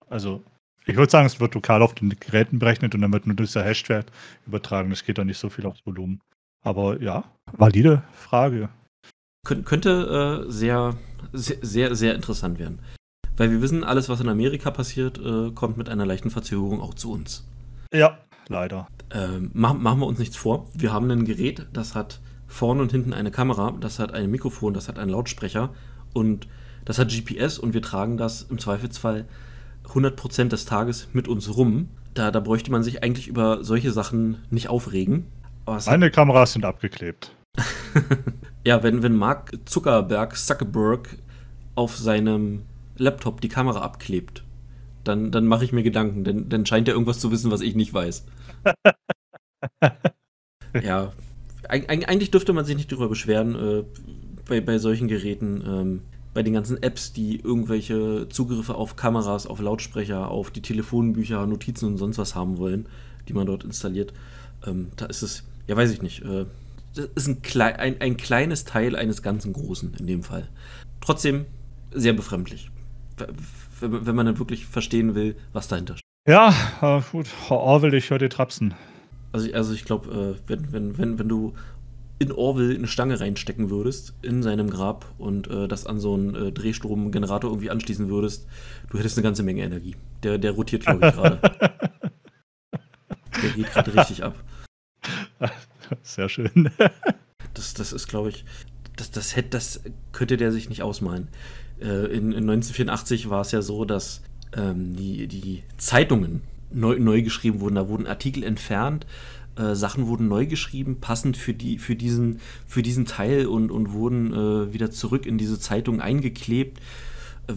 [SPEAKER 2] Also, ich würde sagen, es wird lokal auf den Geräten berechnet und dann wird nur dieser Hashwert übertragen. Es geht dann nicht so viel aufs Volumen. Aber ja, valide Frage.
[SPEAKER 1] Kön könnte äh, sehr, sehr, sehr, sehr interessant werden. Weil wir wissen, alles, was in Amerika passiert, äh, kommt mit einer leichten Verzögerung auch zu uns.
[SPEAKER 2] Ja, leider.
[SPEAKER 1] Ähm, machen, machen wir uns nichts vor. Wir haben ein Gerät, das hat vorne und hinten eine Kamera, das hat ein Mikrofon, das hat einen Lautsprecher und das hat GPS und wir tragen das im Zweifelsfall 100% des Tages mit uns rum. Da, da bräuchte man sich eigentlich über solche Sachen nicht aufregen.
[SPEAKER 2] Meine Kameras sind abgeklebt.
[SPEAKER 1] ja, wenn, wenn Mark Zuckerberg, Zuckerberg auf seinem Laptop die Kamera abklebt, dann, dann mache ich mir Gedanken, denn dann scheint er irgendwas zu wissen, was ich nicht weiß. ja, eigentlich dürfte man sich nicht darüber beschweren, äh, bei, bei solchen Geräten, ähm, bei den ganzen Apps, die irgendwelche Zugriffe auf Kameras, auf Lautsprecher, auf die Telefonbücher, Notizen und sonst was haben wollen, die man dort installiert. Ähm, da ist es, ja, weiß ich nicht, äh, das ist ein, klei ein, ein kleines Teil eines ganzen Großen in dem Fall. Trotzdem sehr befremdlich wenn man dann wirklich verstehen will, was dahinter steht.
[SPEAKER 2] Ja, äh, gut. Orwell, ich höre dir trapsen.
[SPEAKER 1] Also, also ich glaube, äh, wenn, wenn, wenn, wenn du in Orwell eine Stange reinstecken würdest, in seinem Grab und äh, das an so einen äh, Drehstromgenerator irgendwie anschließen würdest, du hättest eine ganze Menge Energie. Der, der rotiert, glaube ich, gerade. der geht gerade richtig ab.
[SPEAKER 2] Sehr schön.
[SPEAKER 1] das, das ist, glaube ich, das, das, hätte, das könnte der sich nicht ausmalen äh, in, in 1984 war es ja so, dass ähm, die, die Zeitungen neu, neu geschrieben wurden. Da wurden Artikel entfernt, äh, Sachen wurden neu geschrieben, passend für, die, für, diesen, für diesen Teil und, und wurden äh, wieder zurück in diese Zeitung eingeklebt. Äh,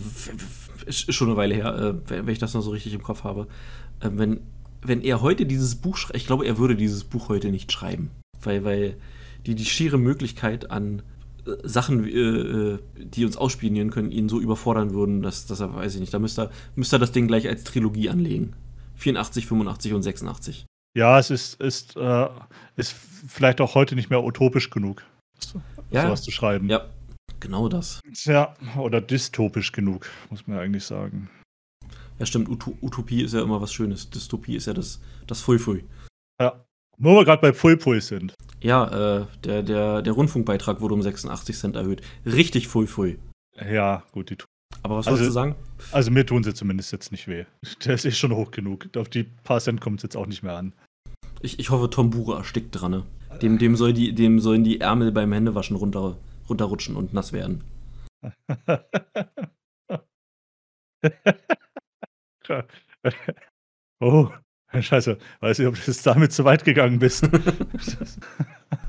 [SPEAKER 1] ist schon eine Weile her, äh, wenn ich das noch so richtig im Kopf habe. Äh, wenn, wenn er heute dieses Buch schreibt, ich glaube, er würde dieses Buch heute nicht schreiben. Weil, weil die, die schiere Möglichkeit an Sachen, äh, die uns ausspionieren können, ihn so überfordern würden, dass, dass er, weiß ich nicht, da müsste er, müsste er das Ding gleich als Trilogie anlegen. 84, 85 und 86.
[SPEAKER 2] Ja, es ist, ist, äh, ist vielleicht auch heute nicht mehr utopisch genug,
[SPEAKER 1] ja,
[SPEAKER 2] sowas zu schreiben.
[SPEAKER 1] Ja, genau das.
[SPEAKER 2] Ja, oder dystopisch genug, muss man eigentlich sagen.
[SPEAKER 1] Ja, stimmt. Ut Utopie ist ja immer was Schönes. Dystopie ist ja das, das Fui-Fui.
[SPEAKER 2] Ja. Wo wir gerade bei Pui-Pui sind.
[SPEAKER 1] Ja, äh, der, der, der Rundfunkbeitrag wurde um 86 Cent erhöht. Richtig Fui Fui.
[SPEAKER 2] Ja, gut, die tun.
[SPEAKER 1] Aber was also, du sagen?
[SPEAKER 2] Also mir tun sie zumindest jetzt nicht weh. Der ist eh schon hoch genug. Auf die paar Cent kommt es jetzt auch nicht mehr an.
[SPEAKER 1] Ich, ich hoffe, Tom Bure erstickt dran. Ne? Dem, dem, soll die, dem sollen die Ärmel beim Händewaschen runter, runterrutschen und nass werden.
[SPEAKER 2] oh, Scheiße, weiß nicht, ob du jetzt damit zu weit gegangen bist.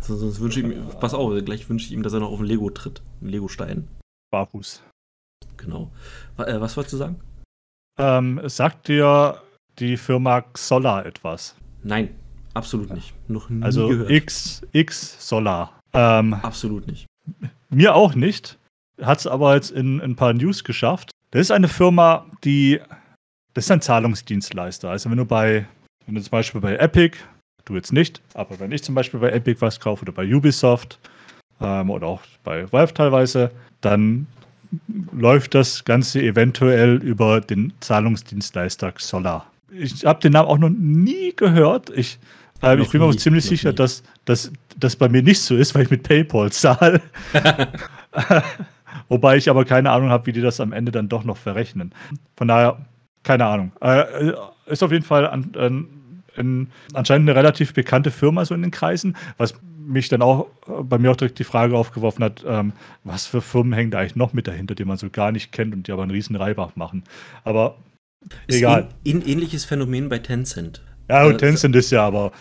[SPEAKER 1] so, sonst wünsche ich ihm, pass auf, gleich wünsche ich ihm, dass er noch auf ein Lego tritt. Ein Lego-Stein.
[SPEAKER 2] Barfuß.
[SPEAKER 1] Genau. Äh, was wolltest du sagen?
[SPEAKER 2] Ähm, sagt dir die Firma Xolla etwas?
[SPEAKER 1] Nein, absolut nicht. Noch nie
[SPEAKER 2] also
[SPEAKER 1] gehört.
[SPEAKER 2] X, X Solar.
[SPEAKER 1] Ähm, absolut nicht.
[SPEAKER 2] Mir auch nicht. Hat es aber jetzt in, in ein paar News geschafft. Das ist eine Firma, die das ist ein Zahlungsdienstleister. Also wenn du bei, wenn du zum Beispiel bei Epic, du jetzt nicht, aber wenn ich zum Beispiel bei Epic was kaufe oder bei Ubisoft ähm, oder auch bei Valve teilweise, dann läuft das Ganze eventuell über den Zahlungsdienstleister Solar. Ich habe den Namen auch noch nie gehört. Ich, äh, ich bin mir auch ziemlich sicher, dass das bei mir nicht so ist, weil ich mit PayPal zahle. Wobei ich aber keine Ahnung habe, wie die das am Ende dann doch noch verrechnen. Von daher, keine Ahnung. Äh, ist auf jeden Fall an, an, an, anscheinend eine relativ bekannte Firma so in den Kreisen, was mich dann auch bei mir auch direkt die Frage aufgeworfen hat, ähm, was für Firmen hängen da eigentlich noch mit dahinter, die man so gar nicht kennt und die aber einen riesen Reibach machen. Aber
[SPEAKER 1] ist egal. Ein, ein ähnliches Phänomen bei Tencent.
[SPEAKER 2] Ja, und äh, Tencent ist ja aber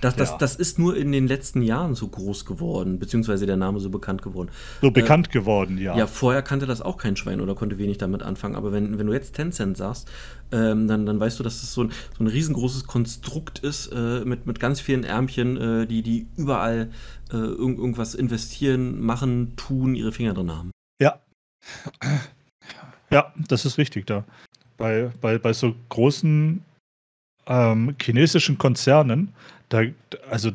[SPEAKER 1] das, das, ja. das ist nur in den letzten Jahren so groß geworden, beziehungsweise der Name so bekannt geworden.
[SPEAKER 2] So bekannt äh, geworden, ja.
[SPEAKER 1] Ja, vorher kannte das auch kein Schwein oder konnte wenig damit anfangen. Aber wenn, wenn du jetzt Tencent sagst, ähm, dann, dann weißt du, dass das so ein, so ein riesengroßes Konstrukt ist äh, mit, mit ganz vielen Ärmchen, äh, die, die überall äh, irgend, irgendwas investieren, machen, tun, ihre Finger drin haben.
[SPEAKER 2] Ja. Ja, das ist richtig da. Bei, bei, bei so großen ähm, chinesischen Konzernen da, also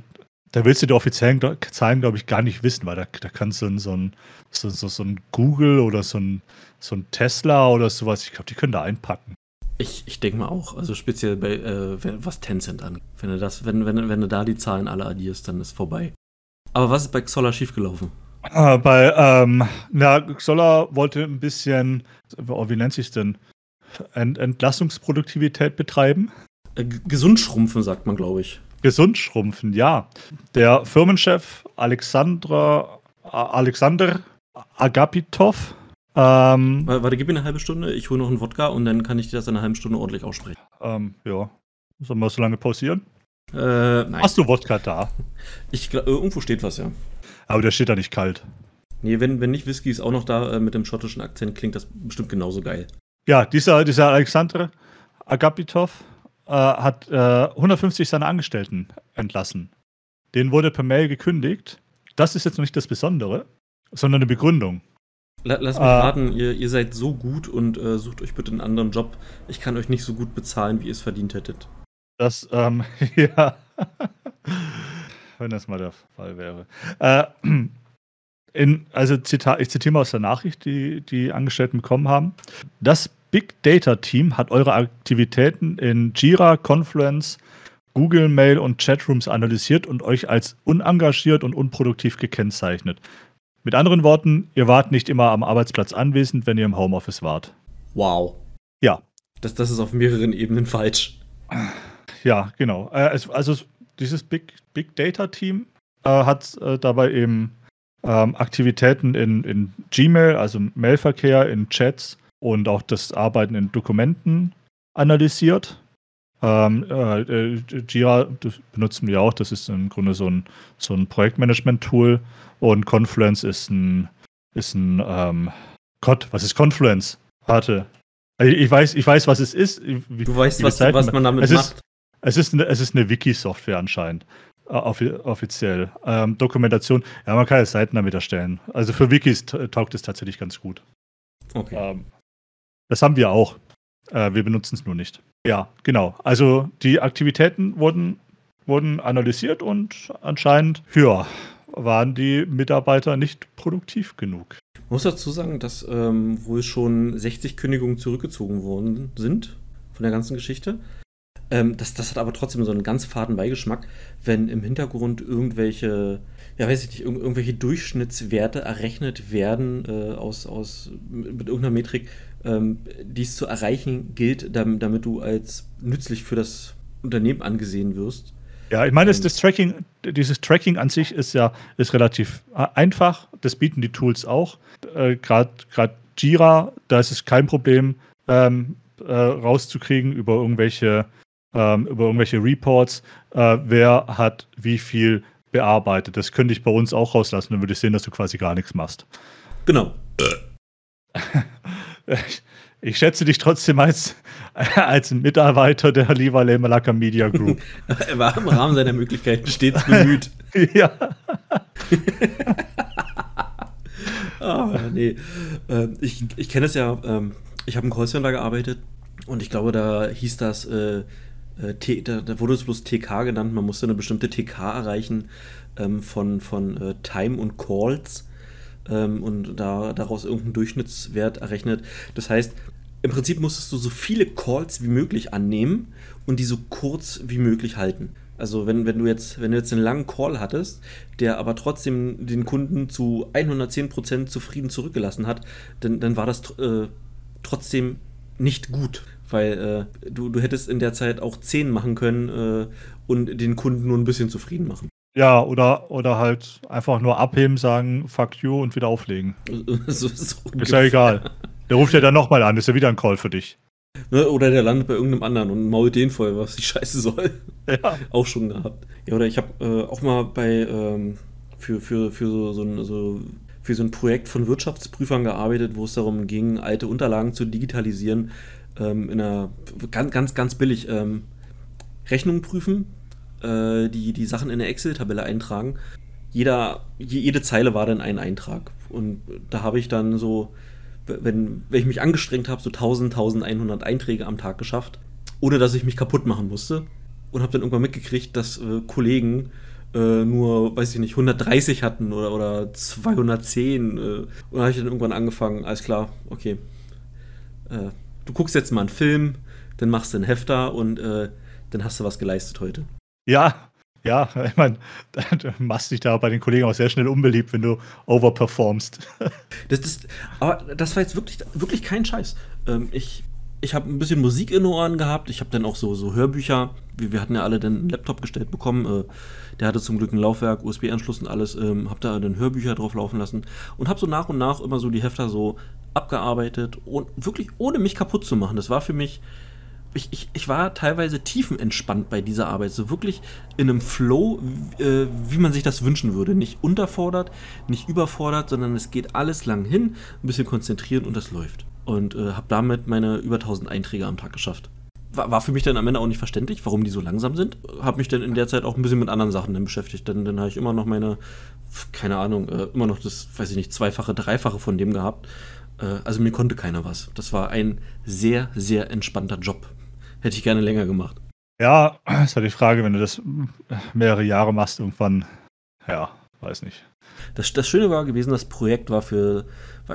[SPEAKER 2] da willst du die offiziellen Zahlen, glaube ich, gar nicht wissen, weil da, da kannst du so ein, so, so, so ein Google oder so ein, so ein Tesla oder sowas, ich glaube, die können da einpacken.
[SPEAKER 1] Ich, ich denke mal auch, also speziell bei, äh, was Tencent angeht. Wenn du, das, wenn, wenn, wenn du da die Zahlen alle addierst, dann ist vorbei. Aber was ist bei Xolla schiefgelaufen?
[SPEAKER 2] Äh, bei, ähm, na, Xolla wollte ein bisschen, oh, wie nennt sich denn, Ent Entlassungsproduktivität betreiben.
[SPEAKER 1] Äh, gesund schrumpfen, sagt man, glaube ich.
[SPEAKER 2] Gesund schrumpfen, ja. Der Firmenchef Alexandra, Alexander Agapitov.
[SPEAKER 1] Ähm, Warte, gib mir eine halbe Stunde, ich hole noch einen Wodka und dann kann ich dir das in einer halben Stunde ordentlich aussprechen.
[SPEAKER 2] Ähm, ja. Sollen wir so lange pausieren?
[SPEAKER 1] Äh, nein.
[SPEAKER 2] Hast du Wodka da?
[SPEAKER 1] Ich, äh, irgendwo steht was, ja.
[SPEAKER 2] Aber der steht da nicht kalt.
[SPEAKER 1] Nee, wenn, wenn nicht Whisky ist auch noch da äh, mit dem schottischen Akzent, klingt das bestimmt genauso geil.
[SPEAKER 2] Ja, dieser, dieser Alexander Agapitov äh, hat äh, 150 seiner Angestellten entlassen. Den wurde per Mail gekündigt. Das ist jetzt noch nicht das Besondere, sondern eine Begründung.
[SPEAKER 1] Lass mich äh, raten, ihr, ihr, seid so gut und äh, sucht euch bitte einen anderen Job. Ich kann euch nicht so gut bezahlen, wie ihr es verdient hättet.
[SPEAKER 2] Das, ähm, ja. Wenn das mal der Fall wäre. Äh, in, also Zitat, ich zitiere mal aus der Nachricht, die die Angestellten bekommen haben. Das Big Data Team hat eure Aktivitäten in Jira, Confluence, Google Mail und Chatrooms analysiert und euch als unengagiert und unproduktiv gekennzeichnet. Mit anderen Worten, ihr wart nicht immer am Arbeitsplatz anwesend, wenn ihr im Homeoffice wart.
[SPEAKER 1] Wow.
[SPEAKER 2] Ja.
[SPEAKER 1] Das, das ist auf mehreren Ebenen falsch.
[SPEAKER 2] Ja, genau. Äh, also dieses Big, Big Data Team äh, hat äh, dabei eben ähm, Aktivitäten in, in Gmail, also Mailverkehr, in Chats, und auch das Arbeiten in Dokumenten analysiert. Ähm, äh, äh, Jira benutzen wir auch, das ist im Grunde so ein, so ein Projektmanagement-Tool und Confluence ist ein, ist ein ähm, Gott, was ist Confluence? Warte. Ich weiß, ich weiß, was es ist.
[SPEAKER 1] Wie, du weißt, was, was, man damit
[SPEAKER 2] es
[SPEAKER 1] macht.
[SPEAKER 2] Ist, es, ist eine, es ist eine Wiki-Software anscheinend. offiziell. Ähm, Dokumentation, ja, man kann ja Seiten damit erstellen. Also für Wikis taugt es tatsächlich ganz gut.
[SPEAKER 1] Okay. Ähm,
[SPEAKER 2] das haben wir auch. Äh, wir benutzen es nur nicht. Ja, genau. Also die Aktivitäten wurden, wurden analysiert und anscheinend, ja, waren die Mitarbeiter nicht produktiv genug.
[SPEAKER 1] Ich muss dazu sagen, dass ähm, wohl schon 60 Kündigungen zurückgezogen worden sind von der ganzen Geschichte. Ähm, das, das hat aber trotzdem so einen ganz faden Beigeschmack, wenn im Hintergrund irgendwelche, ja weiß ich nicht, irg irgendwelche Durchschnittswerte errechnet werden äh, aus, aus, mit, irgendeiner Metrik, ähm, dies zu erreichen gilt, damit, damit, du als nützlich für das Unternehmen angesehen wirst.
[SPEAKER 2] Ja, ich meine, das, ähm, das Tracking, dieses Tracking an sich ist ja ist relativ einfach. Das bieten die Tools auch. Äh, Gerade Jira, da ist es kein Problem, ähm, äh, rauszukriegen über irgendwelche, ähm, über irgendwelche Reports, äh, wer hat wie viel bearbeitet. Das könnte ich bei uns auch rauslassen, dann würde ich sehen, dass du quasi gar nichts machst.
[SPEAKER 1] Genau.
[SPEAKER 2] Ich schätze dich trotzdem als, als Mitarbeiter der Liva Malaka Media Group.
[SPEAKER 1] er war im Rahmen seiner Möglichkeiten stets bemüht.
[SPEAKER 2] ja.
[SPEAKER 1] oh, nee. Äh, ich ich kenne es ja, ähm, ich habe im Callcenter gearbeitet und ich glaube, da hieß das, äh, äh, T, da, da, wurde es bloß TK genannt, man musste eine bestimmte TK erreichen ähm, von, von äh, Time und Calls ähm, und da, daraus irgendeinen Durchschnittswert errechnet. Das heißt, im Prinzip musstest du so viele Calls wie möglich annehmen und die so kurz wie möglich halten. Also wenn, wenn du jetzt, wenn du jetzt einen langen Call hattest, der aber trotzdem den Kunden zu 110% zufrieden zurückgelassen hat, dann, dann war das äh, trotzdem nicht gut. Weil äh, du, du hättest in der Zeit auch 10 machen können äh, und den Kunden nur ein bisschen zufrieden machen.
[SPEAKER 2] Ja, oder, oder halt einfach nur abheben, sagen, fuck you und wieder auflegen.
[SPEAKER 1] so, so
[SPEAKER 2] ist ja egal. Der ruft ja dann nochmal an, ist ja wieder ein Call für dich.
[SPEAKER 1] Ne, oder der landet bei irgendeinem anderen und mault den voll, was die Scheiße soll. Ja. auch schon gehabt. Ja, oder ich habe äh, auch mal bei ähm, für, für, für so, so, ein, so für so ein Projekt von Wirtschaftsprüfern gearbeitet, wo es darum ging, alte Unterlagen zu digitalisieren, ähm, in einer ganz, ganz, ganz billig ähm, Rechnungen prüfen, äh, die, die Sachen in eine Excel-Tabelle eintragen. Jeder, jede Zeile war dann ein Eintrag. Und da habe ich dann so wenn, wenn ich mich angestrengt habe, so 1000, 1100 Einträge am Tag geschafft, ohne dass ich mich kaputt machen musste. Und habe dann irgendwann mitgekriegt, dass äh, Kollegen äh, nur, weiß ich nicht, 130 hatten oder, oder 210. Äh, und da habe ich dann irgendwann angefangen, alles klar, okay. Äh, du guckst jetzt mal einen Film, dann machst du einen Hefter und äh, dann hast du was geleistet heute.
[SPEAKER 2] Ja, ja, ich meine, du machst dich da bei den Kollegen auch sehr schnell unbeliebt, wenn du overperformst.
[SPEAKER 1] Das, das, aber das war jetzt wirklich, wirklich kein Scheiß. Ähm, ich ich habe ein bisschen Musik in den Ohren gehabt. Ich habe dann auch so, so Hörbücher. Wir, wir hatten ja alle dann einen Laptop gestellt bekommen. Äh, der hatte zum Glück ein Laufwerk, USB-Anschluss und alles. Ähm, habe da dann Hörbücher drauf laufen lassen und habe so nach und nach immer so die Hefter so abgearbeitet und wirklich ohne mich kaputt zu machen. Das war für mich ich, ich, ich war teilweise tiefenentspannt bei dieser Arbeit. So wirklich in einem Flow, äh, wie man sich das wünschen würde. Nicht unterfordert, nicht überfordert, sondern es geht alles lang hin, ein bisschen konzentrieren und das läuft. Und äh, habe damit meine über 1000 Einträge am Tag geschafft. War, für mich dann am Ende auch nicht verständlich, warum die so langsam sind. Habe mich dann in der Zeit auch ein bisschen mit anderen Sachen dann beschäftigt. Dann, dann habe ich immer noch meine, keine Ahnung, äh, immer noch das, weiß ich nicht, zweifache, dreifache von dem gehabt. Äh, also mir konnte keiner was. Das war ein sehr, sehr entspannter Job Hätte ich gerne länger gemacht.
[SPEAKER 2] Ja, ist halt die Frage, wenn du das mehrere Jahre machst, irgendwann, ja, weiß nicht.
[SPEAKER 1] Das, das Schöne war gewesen, das Projekt war für,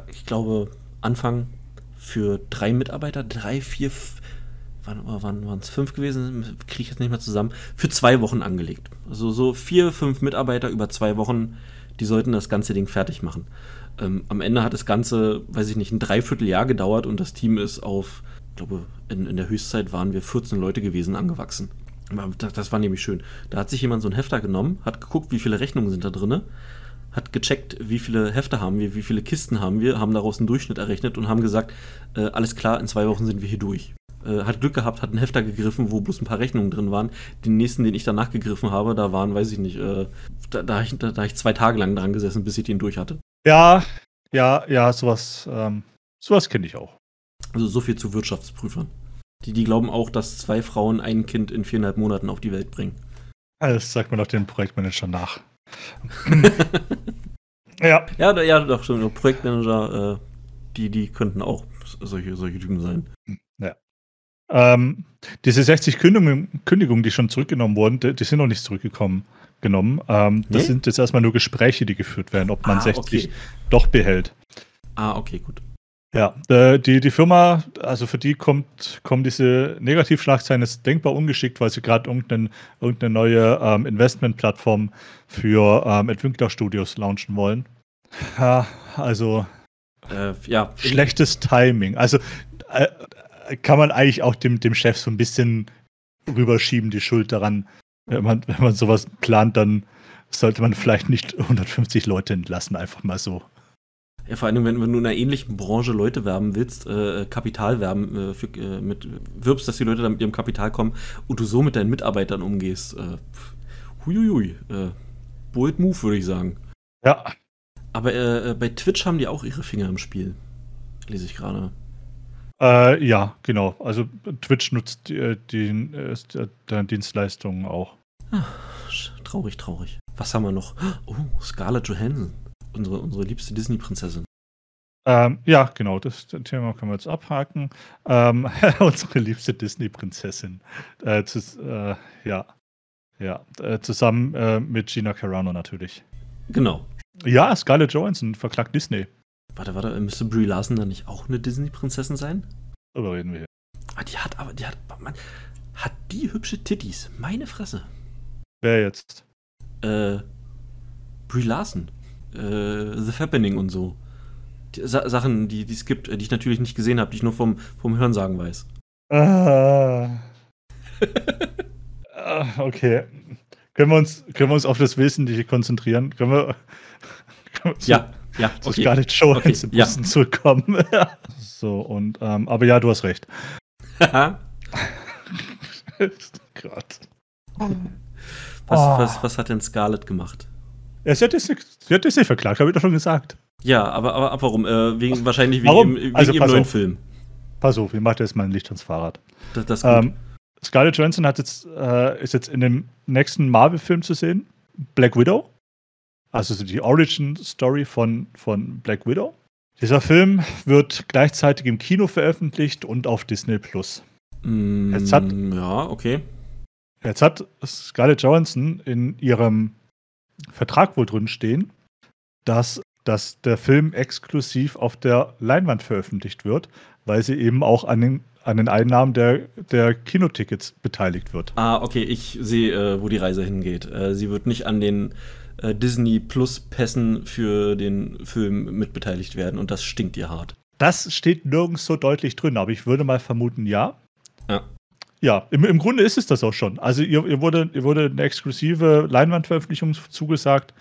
[SPEAKER 1] ich glaube, Anfang für drei Mitarbeiter, drei, vier, wann, wann waren es fünf gewesen, kriege ich jetzt nicht mehr zusammen, für zwei Wochen angelegt. Also so vier, fünf Mitarbeiter über zwei Wochen, die sollten das ganze Ding fertig machen. Ähm, am Ende hat das Ganze, weiß ich nicht, ein Dreivierteljahr gedauert und das Team ist auf ich glaube, in, in der Höchstzeit waren wir 14 Leute gewesen, angewachsen. Das, war nämlich schön. Da hat sich jemand so ein Hefter genommen, hat geguckt, wie viele Rechnungen sind da drin, hat gecheckt, wie viele Hefter haben wir, wie viele Kisten haben wir, haben daraus einen Durchschnitt errechnet und haben gesagt, äh, alles klar, in zwei Wochen sind wir hier durch. Äh, hat Glück gehabt, hat einen Hefter gegriffen, wo bloß ein paar Rechnungen drin waren. Den nächsten, den ich danach gegriffen habe, da waren, weiß ich nicht, äh, da, da, ich, da, da ich zwei Tage lang dran gesessen, bis ich den durch hatte.
[SPEAKER 2] Ja, ja, ja, sowas, ähm, sowas kenne ich auch.
[SPEAKER 1] Also so viel zu Wirtschaftsprüfern. Die, die glauben auch, dass zwei Frauen ein Kind in viereinhalb Monaten auf die Welt bringen.
[SPEAKER 2] Das sagt man doch den Projektmanager nach.
[SPEAKER 1] ja. Ja, ja, doch schon. Projektmanager, äh, die, die könnten auch solche, solche Typen sein.
[SPEAKER 2] Ja. Ähm, diese 60 Kündigungen, Kündigungen, die schon zurückgenommen wurden, die, die sind noch nicht zurückgekommen. Genommen. Ähm, das nee? sind jetzt erstmal nur Gespräche, die geführt werden, ob man ah, 60 okay. doch behält.
[SPEAKER 1] Ah, okay, gut.
[SPEAKER 2] Ja, äh, die, die Firma, also für die kommt, kommen diese Negativschlagzeilen jetzt denkbar ungeschickt, weil sie gerade irgendeine, irgendeine neue ähm, Investmentplattform für ähm, Entwicklerstudios launchen wollen. Ja, also äh, ja. schlechtes Timing. Also äh, kann man eigentlich auch dem, dem Chef so ein bisschen rüberschieben, die Schuld daran. Wenn man, wenn man sowas plant, dann sollte man vielleicht nicht 150 Leute entlassen, einfach mal so.
[SPEAKER 1] Ja, vor allem, wenn, wenn du in einer ähnlichen Branche Leute werben willst, äh, Kapital werben, äh, für, äh, mit, wirbst, dass die Leute dann mit ihrem Kapital kommen und du so mit deinen Mitarbeitern umgehst. Äh, huiuiui. Äh, bold Move, würde ich sagen.
[SPEAKER 2] Ja.
[SPEAKER 1] Aber äh, äh, bei Twitch haben die auch ihre Finger im Spiel. Lese ich gerade.
[SPEAKER 2] Äh, ja, genau. Also Twitch nutzt die, die, die Dienstleistungen auch.
[SPEAKER 1] Ach, traurig, traurig. Was haben wir noch? Oh, Scarlett Johansson unsere, unsere liebste Disney-Prinzessin.
[SPEAKER 2] Ähm, ja, genau, das, das, Thema können wir jetzt abhaken. Ähm, unsere liebste Disney-Prinzessin. Äh, äh, ja, ja, äh, zusammen äh, mit Gina Carano natürlich.
[SPEAKER 1] Genau.
[SPEAKER 2] Ja, Scarlett Johansson verklagt Disney.
[SPEAKER 1] Warte, warte, müsste Brie Larson dann nicht auch eine Disney-Prinzessin sein?
[SPEAKER 2] Darüber reden wir hier.
[SPEAKER 1] Ah, die hat aber, die hat, man, hat die hübsche Titties. Meine Fresse.
[SPEAKER 2] Wer jetzt?
[SPEAKER 1] Äh, Brie Larson. Äh, The Fappening und so. Die, Sa Sachen, die es gibt, die ich natürlich nicht gesehen habe, die ich nur vom, vom Hörensagen weiß.
[SPEAKER 2] Ah. ah. okay. Können wir, uns, können wir uns auf das Wesentliche konzentrieren? Können wir,
[SPEAKER 1] können wir ja, ja.
[SPEAKER 2] Zu okay. Scarlett Johansson okay, ja. zurückkommen. so, und, ähm, aber ja, du hast recht.
[SPEAKER 1] Gott. Was, oh. was, was hat denn Scarlett gemacht?
[SPEAKER 2] Ja, sie hat Disney, sie hat Disney verklagt, habe ich doch schon gesagt.
[SPEAKER 1] Ja, aber, aber, aber warum? Äh, wegen, wahrscheinlich wegen, warum? Im, wegen also, ihrem neuen auf. Film.
[SPEAKER 2] Pass auf, ich mache jetzt mal ein Licht ans Fahrrad. Das, das ähm, Scarlett Johansson hat jetzt, äh, ist jetzt in dem nächsten Marvel-Film zu sehen, Black Widow. Also die Origin-Story von, von Black Widow. Dieser Film wird gleichzeitig im Kino veröffentlicht und auf Disney Plus.
[SPEAKER 1] Mm, jetzt hat, ja, okay.
[SPEAKER 2] Jetzt hat Scarlett Johansson in ihrem Vertrag wohl drin stehen, dass, dass der Film exklusiv auf der Leinwand veröffentlicht wird, weil sie eben auch an den, an den Einnahmen der, der Kinotickets beteiligt wird.
[SPEAKER 1] Ah, okay, ich sehe, äh, wo die Reise hingeht. Äh, sie wird nicht an den äh, Disney Plus Pässen für den Film mitbeteiligt werden und das stinkt ihr hart.
[SPEAKER 2] Das steht nirgends so deutlich drin, aber ich würde mal vermuten, ja.
[SPEAKER 1] Ja.
[SPEAKER 2] Ja, im, im Grunde ist es das auch schon. Also ihr, ihr, wurde, ihr wurde eine exklusive Leinwandveröffentlichung zugesagt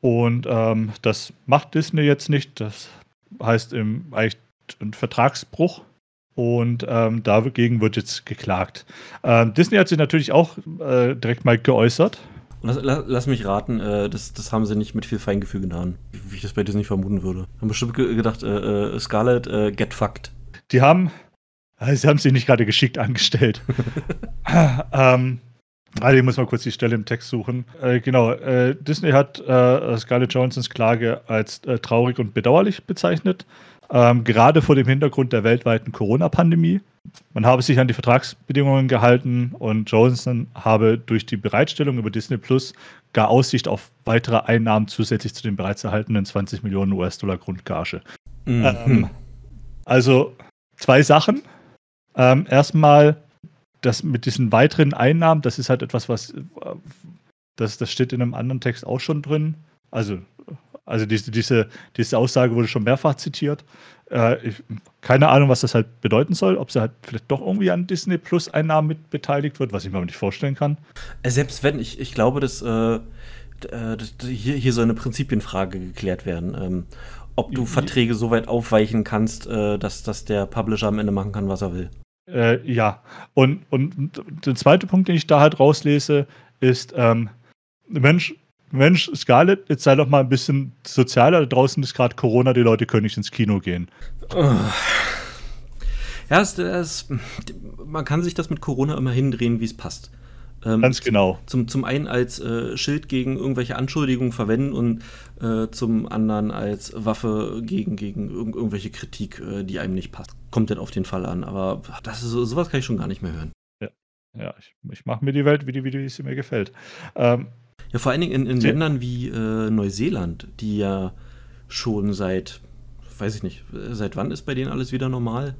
[SPEAKER 2] und ähm, das macht Disney jetzt nicht. Das heißt im, eigentlich ein Vertragsbruch und ähm, dagegen wird jetzt geklagt. Ähm, Disney hat sich natürlich auch äh, direkt mal geäußert.
[SPEAKER 1] Lass, lass, mich raten, äh, das, das haben sie nicht mit viel Feingefühl getan, wie ich das bei Disney vermuten würde. Haben bestimmt gedacht, äh, äh, Scarlett, äh, get fucked.
[SPEAKER 2] Die haben Ah, sie haben sich nicht gerade geschickt angestellt. ähm, also ich muss mal kurz die Stelle im Text suchen. Äh, genau, äh, Disney hat äh, Scarlett Johansons Klage als äh, traurig und bedauerlich bezeichnet, ähm, gerade vor dem Hintergrund der weltweiten Corona-Pandemie. Man habe sich an die Vertragsbedingungen gehalten und Johansson habe durch die Bereitstellung über Disney Plus gar Aussicht auf weitere Einnahmen zusätzlich zu den bereits erhaltenen 20 Millionen US-Dollar Grundgage. Mhm. Ähm, also zwei Sachen. Ähm, erstmal, das mit diesen weiteren Einnahmen, das ist halt etwas, was das, das steht in einem anderen Text auch schon drin. Also, also diese, diese, diese Aussage wurde schon mehrfach zitiert. Äh, ich, keine Ahnung, was das halt bedeuten soll, ob sie halt vielleicht doch irgendwie an Disney Plus Einnahmen mit beteiligt wird, was ich mir aber nicht vorstellen kann.
[SPEAKER 1] Äh, selbst wenn, ich, ich glaube, dass, äh, äh dass hier, hier soll eine Prinzipienfrage geklärt werden. Ähm, ob du Verträge so weit aufweichen kannst, äh, dass, dass der Publisher am Ende machen kann, was er will.
[SPEAKER 2] Äh, ja, und, und der zweite Punkt, den ich da halt rauslese, ist, ähm, Mensch, Mensch, Scarlett, jetzt sei doch mal ein bisschen sozialer. Da draußen ist gerade Corona, die Leute können nicht ins Kino gehen.
[SPEAKER 1] Ja, es, es, man kann sich das mit Corona immer hindrehen, wie es passt.
[SPEAKER 2] Ähm, Ganz genau.
[SPEAKER 1] Zum, zum einen als äh, Schild gegen irgendwelche Anschuldigungen verwenden und äh, zum anderen als Waffe gegen, gegen irg irgendwelche Kritik, äh, die einem nicht passt. Kommt denn auf den Fall an, aber das ist, sowas kann ich schon gar nicht mehr hören.
[SPEAKER 2] Ja, ja ich, ich mache mir die Welt, wie, die, wie, die, wie sie mir gefällt. Ähm,
[SPEAKER 1] ja, vor allen Dingen in, in Ländern wie äh, Neuseeland, die ja schon seit, weiß ich nicht, seit wann ist bei denen alles wieder normal?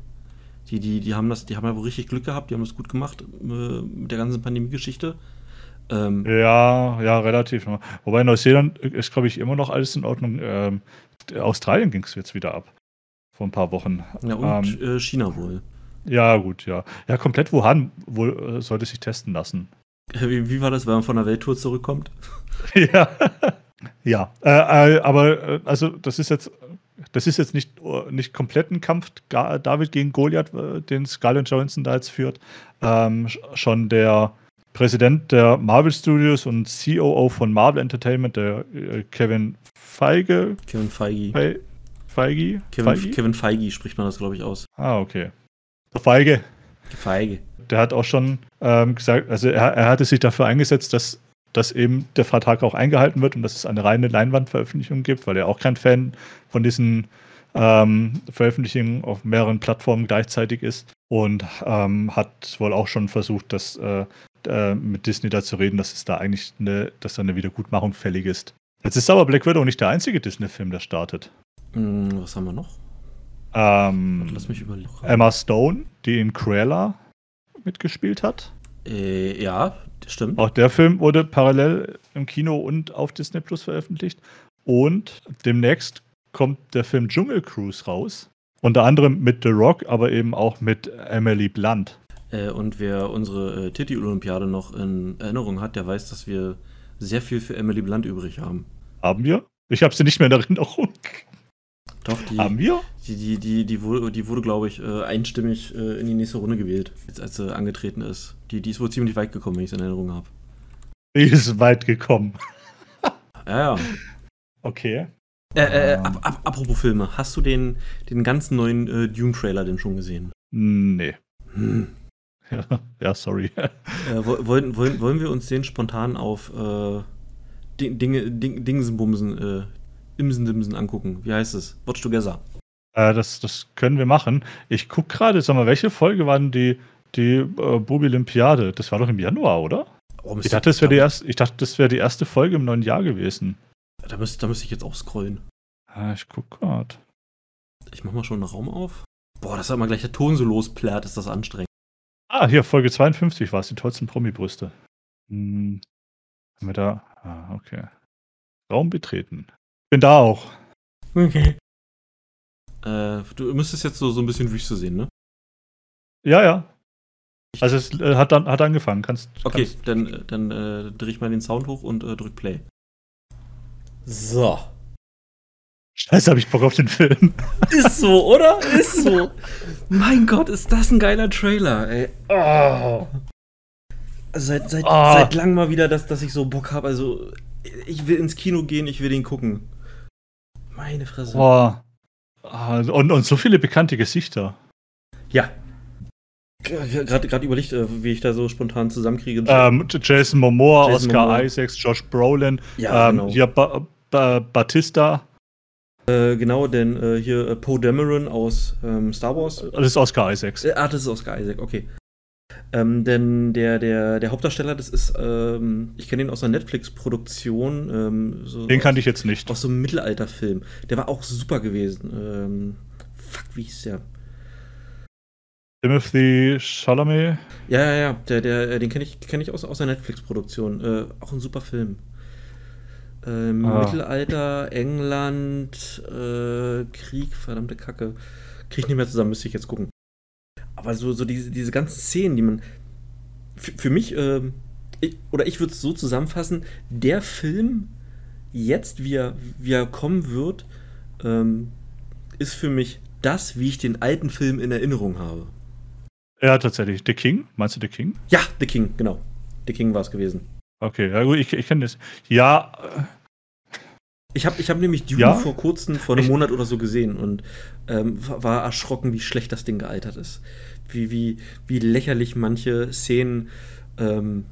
[SPEAKER 1] Die, die, die haben das, die haben ja wohl richtig Glück gehabt, die haben das gut gemacht äh, mit der ganzen Pandemie-Geschichte.
[SPEAKER 2] Ähm, ja, ja, relativ. Wobei Neuseeland ist, glaube ich, immer noch alles in Ordnung. Ähm, Australien ging es jetzt wieder ab. Vor ein paar Wochen.
[SPEAKER 1] Ja, und ähm, äh, China wohl.
[SPEAKER 2] Ja, gut, ja. Ja, komplett Wuhan wohl, äh, sollte sich testen lassen.
[SPEAKER 1] Wie, wie, war das, wenn man von der Welttour zurückkommt?
[SPEAKER 2] ja. ja. Äh, äh aber äh, also das ist jetzt das ist jetzt nicht, nicht komplett ein Kampf David gegen Goliath, äh, den Scarlett Johansson da jetzt führt. Ähm, schon der Präsident der Marvel Studios und COO von Marvel Entertainment, der äh, Kevin Feige.
[SPEAKER 1] Kevin Feige.
[SPEAKER 2] Fe Feige?
[SPEAKER 1] Kevin Feige? Kevin Feige spricht man das, glaube ich, aus.
[SPEAKER 2] Ah, okay. Der Feige.
[SPEAKER 1] Feige.
[SPEAKER 2] Der hat auch schon ähm, gesagt, also er, er hatte sich dafür eingesetzt, dass dass eben der Vertrag auch eingehalten wird und dass es eine reine Leinwandveröffentlichung gibt, weil er auch kein Fan von diesen ähm, Veröffentlichung auf mehreren Plattformen gleichzeitig ist und ähm, hat wohl auch schon versucht, das äh, äh, mit Disney da zu reden, dass es da eigentlich eine, dass da eine Wiedergutmachung fällig ist. Jetzt ist aber Black Widow nicht der einzige Disney-Film, der startet.
[SPEAKER 1] Hm, was haben wir noch?
[SPEAKER 2] Ähm,
[SPEAKER 1] Lass mich überlegen.
[SPEAKER 2] Emma Stone, die in Cruella mitgespielt hat.
[SPEAKER 1] Äh, ja, das stimmt.
[SPEAKER 2] Auch der Film wurde parallel im Kino und auf Disney Plus veröffentlicht. Und demnächst kommt der Film Dschungel Cruise raus. Unter anderem mit The Rock, aber eben auch mit Emily Blunt.
[SPEAKER 1] Äh, und wer unsere äh, Titi-Olympiade noch in Erinnerung hat, der weiß, dass wir sehr viel für Emily Blunt übrig haben.
[SPEAKER 2] Haben wir? Ich habe sie nicht mehr in Erinnerung.
[SPEAKER 1] Doch, die,
[SPEAKER 2] Haben wir?
[SPEAKER 1] die, die, die, die wurde, die wurde glaube ich, äh, einstimmig äh, in die nächste Runde gewählt, jetzt als sie angetreten ist. Die, die ist wohl ziemlich weit gekommen, wenn ich es in Erinnerung habe.
[SPEAKER 2] Die ist weit gekommen.
[SPEAKER 1] Ja, ja.
[SPEAKER 2] Okay.
[SPEAKER 1] Äh, äh,
[SPEAKER 2] Ähm.
[SPEAKER 1] ap ap apropos Filme, hast du den, den ganzen neuen äh, Dune-Trailer denn schon gesehen?
[SPEAKER 2] Nee.
[SPEAKER 1] Hm.
[SPEAKER 2] Ja, ja sorry.
[SPEAKER 1] Äh, wo- wollen, wollen, wollen wir uns den spontan auf äh, Ding, Dinge, Ding, Dingsenbumsen, äh, Imsendimsen angucken? Wie heißt es? Watch Together.
[SPEAKER 2] Äh, das, das können wir machen. Ich gucke gerade, sag mal, welche Folge war denn die, die äh, Bubi Olympiade? Das war doch im Januar, oder?
[SPEAKER 1] Warum
[SPEAKER 2] Ich dachte, das wäre die, erste- ich dachte, das wäre die erste Folge im neuen Jahr gewesen.
[SPEAKER 1] Da müsste, da müsste ich jetzt auch scrollen.
[SPEAKER 2] Ah, ich guck gerade.
[SPEAKER 1] Ich mach mal schon einen Raum auf. Boah, dass da mal gleich der Ton so losplärt, ist das anstrengend.
[SPEAKER 2] Ah, hier, Folge 52 war es, die tollsten Promi-Brüste. Hm. Haben wir da. Ah, okay. Raum betreten. Bin da auch.
[SPEAKER 1] Okay. Äh, du müsstest jetzt so, so ein bisschen Wüste sehen, ne?
[SPEAKER 2] Ja, ja. Also es äh, hat dann hat angefangen. Kannst,
[SPEAKER 1] Okay,
[SPEAKER 2] kannst
[SPEAKER 1] dann, dann äh, dreh ich mal den Sound hoch und äh, drück Play. So.
[SPEAKER 2] Scheiße, habe ich Bock auf den Film.
[SPEAKER 1] Ist so, oder? Ist so. Mein Gott, ist das ein geiler Trailer, ey. Oh. Also seit, seit,
[SPEAKER 2] Ah.
[SPEAKER 1] seit langem mal wieder, dass, dass ich so Bock habe. Also, ich will ins Kino gehen, ich will den gucken. Meine Fresse.
[SPEAKER 2] Boah. Ah, und, und so viele bekannte Gesichter.
[SPEAKER 1] Ja. Gerade überlegt, äh, wie ich da so spontan zusammenkriege.
[SPEAKER 2] Ähm, Jason Momoa,
[SPEAKER 1] Jason
[SPEAKER 2] Oscar
[SPEAKER 1] Momoa.
[SPEAKER 2] Isaacs, Josh Brolin,
[SPEAKER 1] Ja,
[SPEAKER 2] ähm,
[SPEAKER 1] genau.
[SPEAKER 2] hier ba ba Batista,
[SPEAKER 1] Äh, genau, denn äh, hier äh, Poe Dameron aus ähm, Star Wars.
[SPEAKER 2] das ist Oscar Isaacs.
[SPEAKER 1] Äh, ah, das ist Oscar Isaac, okay. Ähm, denn der, der, der Hauptdarsteller, das ist, ähm, ich kenne ihn aus einer Netflix-Produktion. Ähm, so
[SPEAKER 2] Den kannte ich jetzt nicht.
[SPEAKER 1] Aus so einem Mittelalterfilm. Der war auch super gewesen. Ähm, fuck, wie hieß der?
[SPEAKER 2] Timothy Chalamet.
[SPEAKER 1] Ja, ja, ja, der, der, äh, den kenne ich, kenn ich aus, aus einer Netflix-Produktion. Äh, auch ein super Film. Ähm,
[SPEAKER 2] Ah.
[SPEAKER 1] Mittelalter, England, äh, Krieg, verdammte Kacke. Krieg ich nicht mehr zusammen, müsste ich jetzt gucken. Aber so, so diese, diese ganzen Szenen, die man. Für, für mich, ähm, ich, oder ich würde es so zusammenfassen, der Film, jetzt, wie er, wie er kommen wird, ähm, ist für mich das, wie ich den alten Film in Erinnerung habe.
[SPEAKER 2] Ja, tatsächlich. The King? Meinst du The King?
[SPEAKER 1] Ja, The King, genau. The King war es gewesen.
[SPEAKER 2] Okay, ja gut, ich, ich kenne das. Ja,
[SPEAKER 1] Ich habe ich hab nämlich Dune
[SPEAKER 2] Ja?
[SPEAKER 1] vor kurzem, vor einem
[SPEAKER 2] Ich-
[SPEAKER 1] Monat oder so gesehen und ähm, war erschrocken, wie schlecht das Ding gealtert ist. Wie, wie, wie lächerlich manche Szenen, ähm,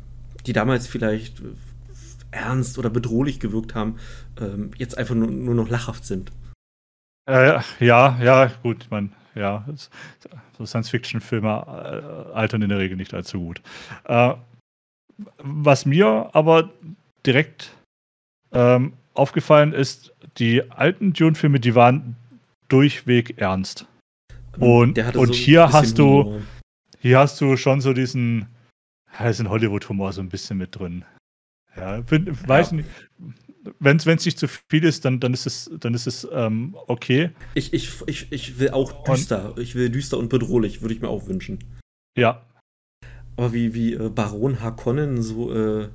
[SPEAKER 1] die damals vielleicht äh, ernst oder bedrohlich gewirkt haben, ähm, jetzt einfach nur, nur noch lachhaft sind.
[SPEAKER 2] äh, ja, ja, gut, ich meine, ja, so Science-Fiction-Filme äh, altern in der Regel nicht allzu gut. Äh, was mir aber direkt ähm, aufgefallen ist, die alten Dune-Filme, die waren durchweg ernst. Und- und
[SPEAKER 1] ein
[SPEAKER 2] hier hast du-
[SPEAKER 1] Humor.
[SPEAKER 2] Hier hast du schon so diesen, ja, ist ein Hollywood-Humor so ein bisschen mit drin. Ja, bin, weiß nicht. Wenn es nicht zu viel ist, dann, dann ist es, dann ist es ähm, okay.
[SPEAKER 1] Ich, ich, ich, ich will auch düster. Ich will düster und bedrohlich, würde ich mir auch wünschen.
[SPEAKER 2] Ja,
[SPEAKER 1] Aber wie, wie äh, Baron Harkonnen so, äh,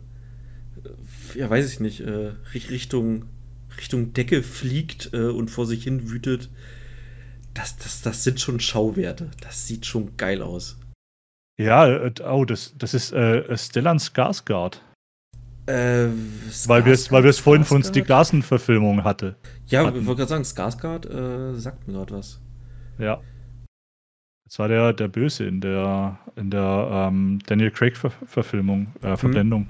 [SPEAKER 1] ja, weiß ich nicht, äh, Richt- Richtung, Richtung Decke fliegt äh, und vor sich hin wütet, das, das, das sind schon Schauwerte. Das sieht schon geil aus.
[SPEAKER 2] ja, äh, oh, das, das ist äh, Stellan Skarsgård,
[SPEAKER 1] Äh,
[SPEAKER 2] weil wir es weil wir es vorhin von? Stieg Larsen-Verfilmung hatte.
[SPEAKER 1] Ja,
[SPEAKER 2] hatten.
[SPEAKER 1] ich wollte gerade sagen, Skarsgård äh, sagt mir gerade was.
[SPEAKER 2] Ja. Das war der, der Böse in der, in der ähm, Daniel Craig-Verfilmung, äh, Verblendung.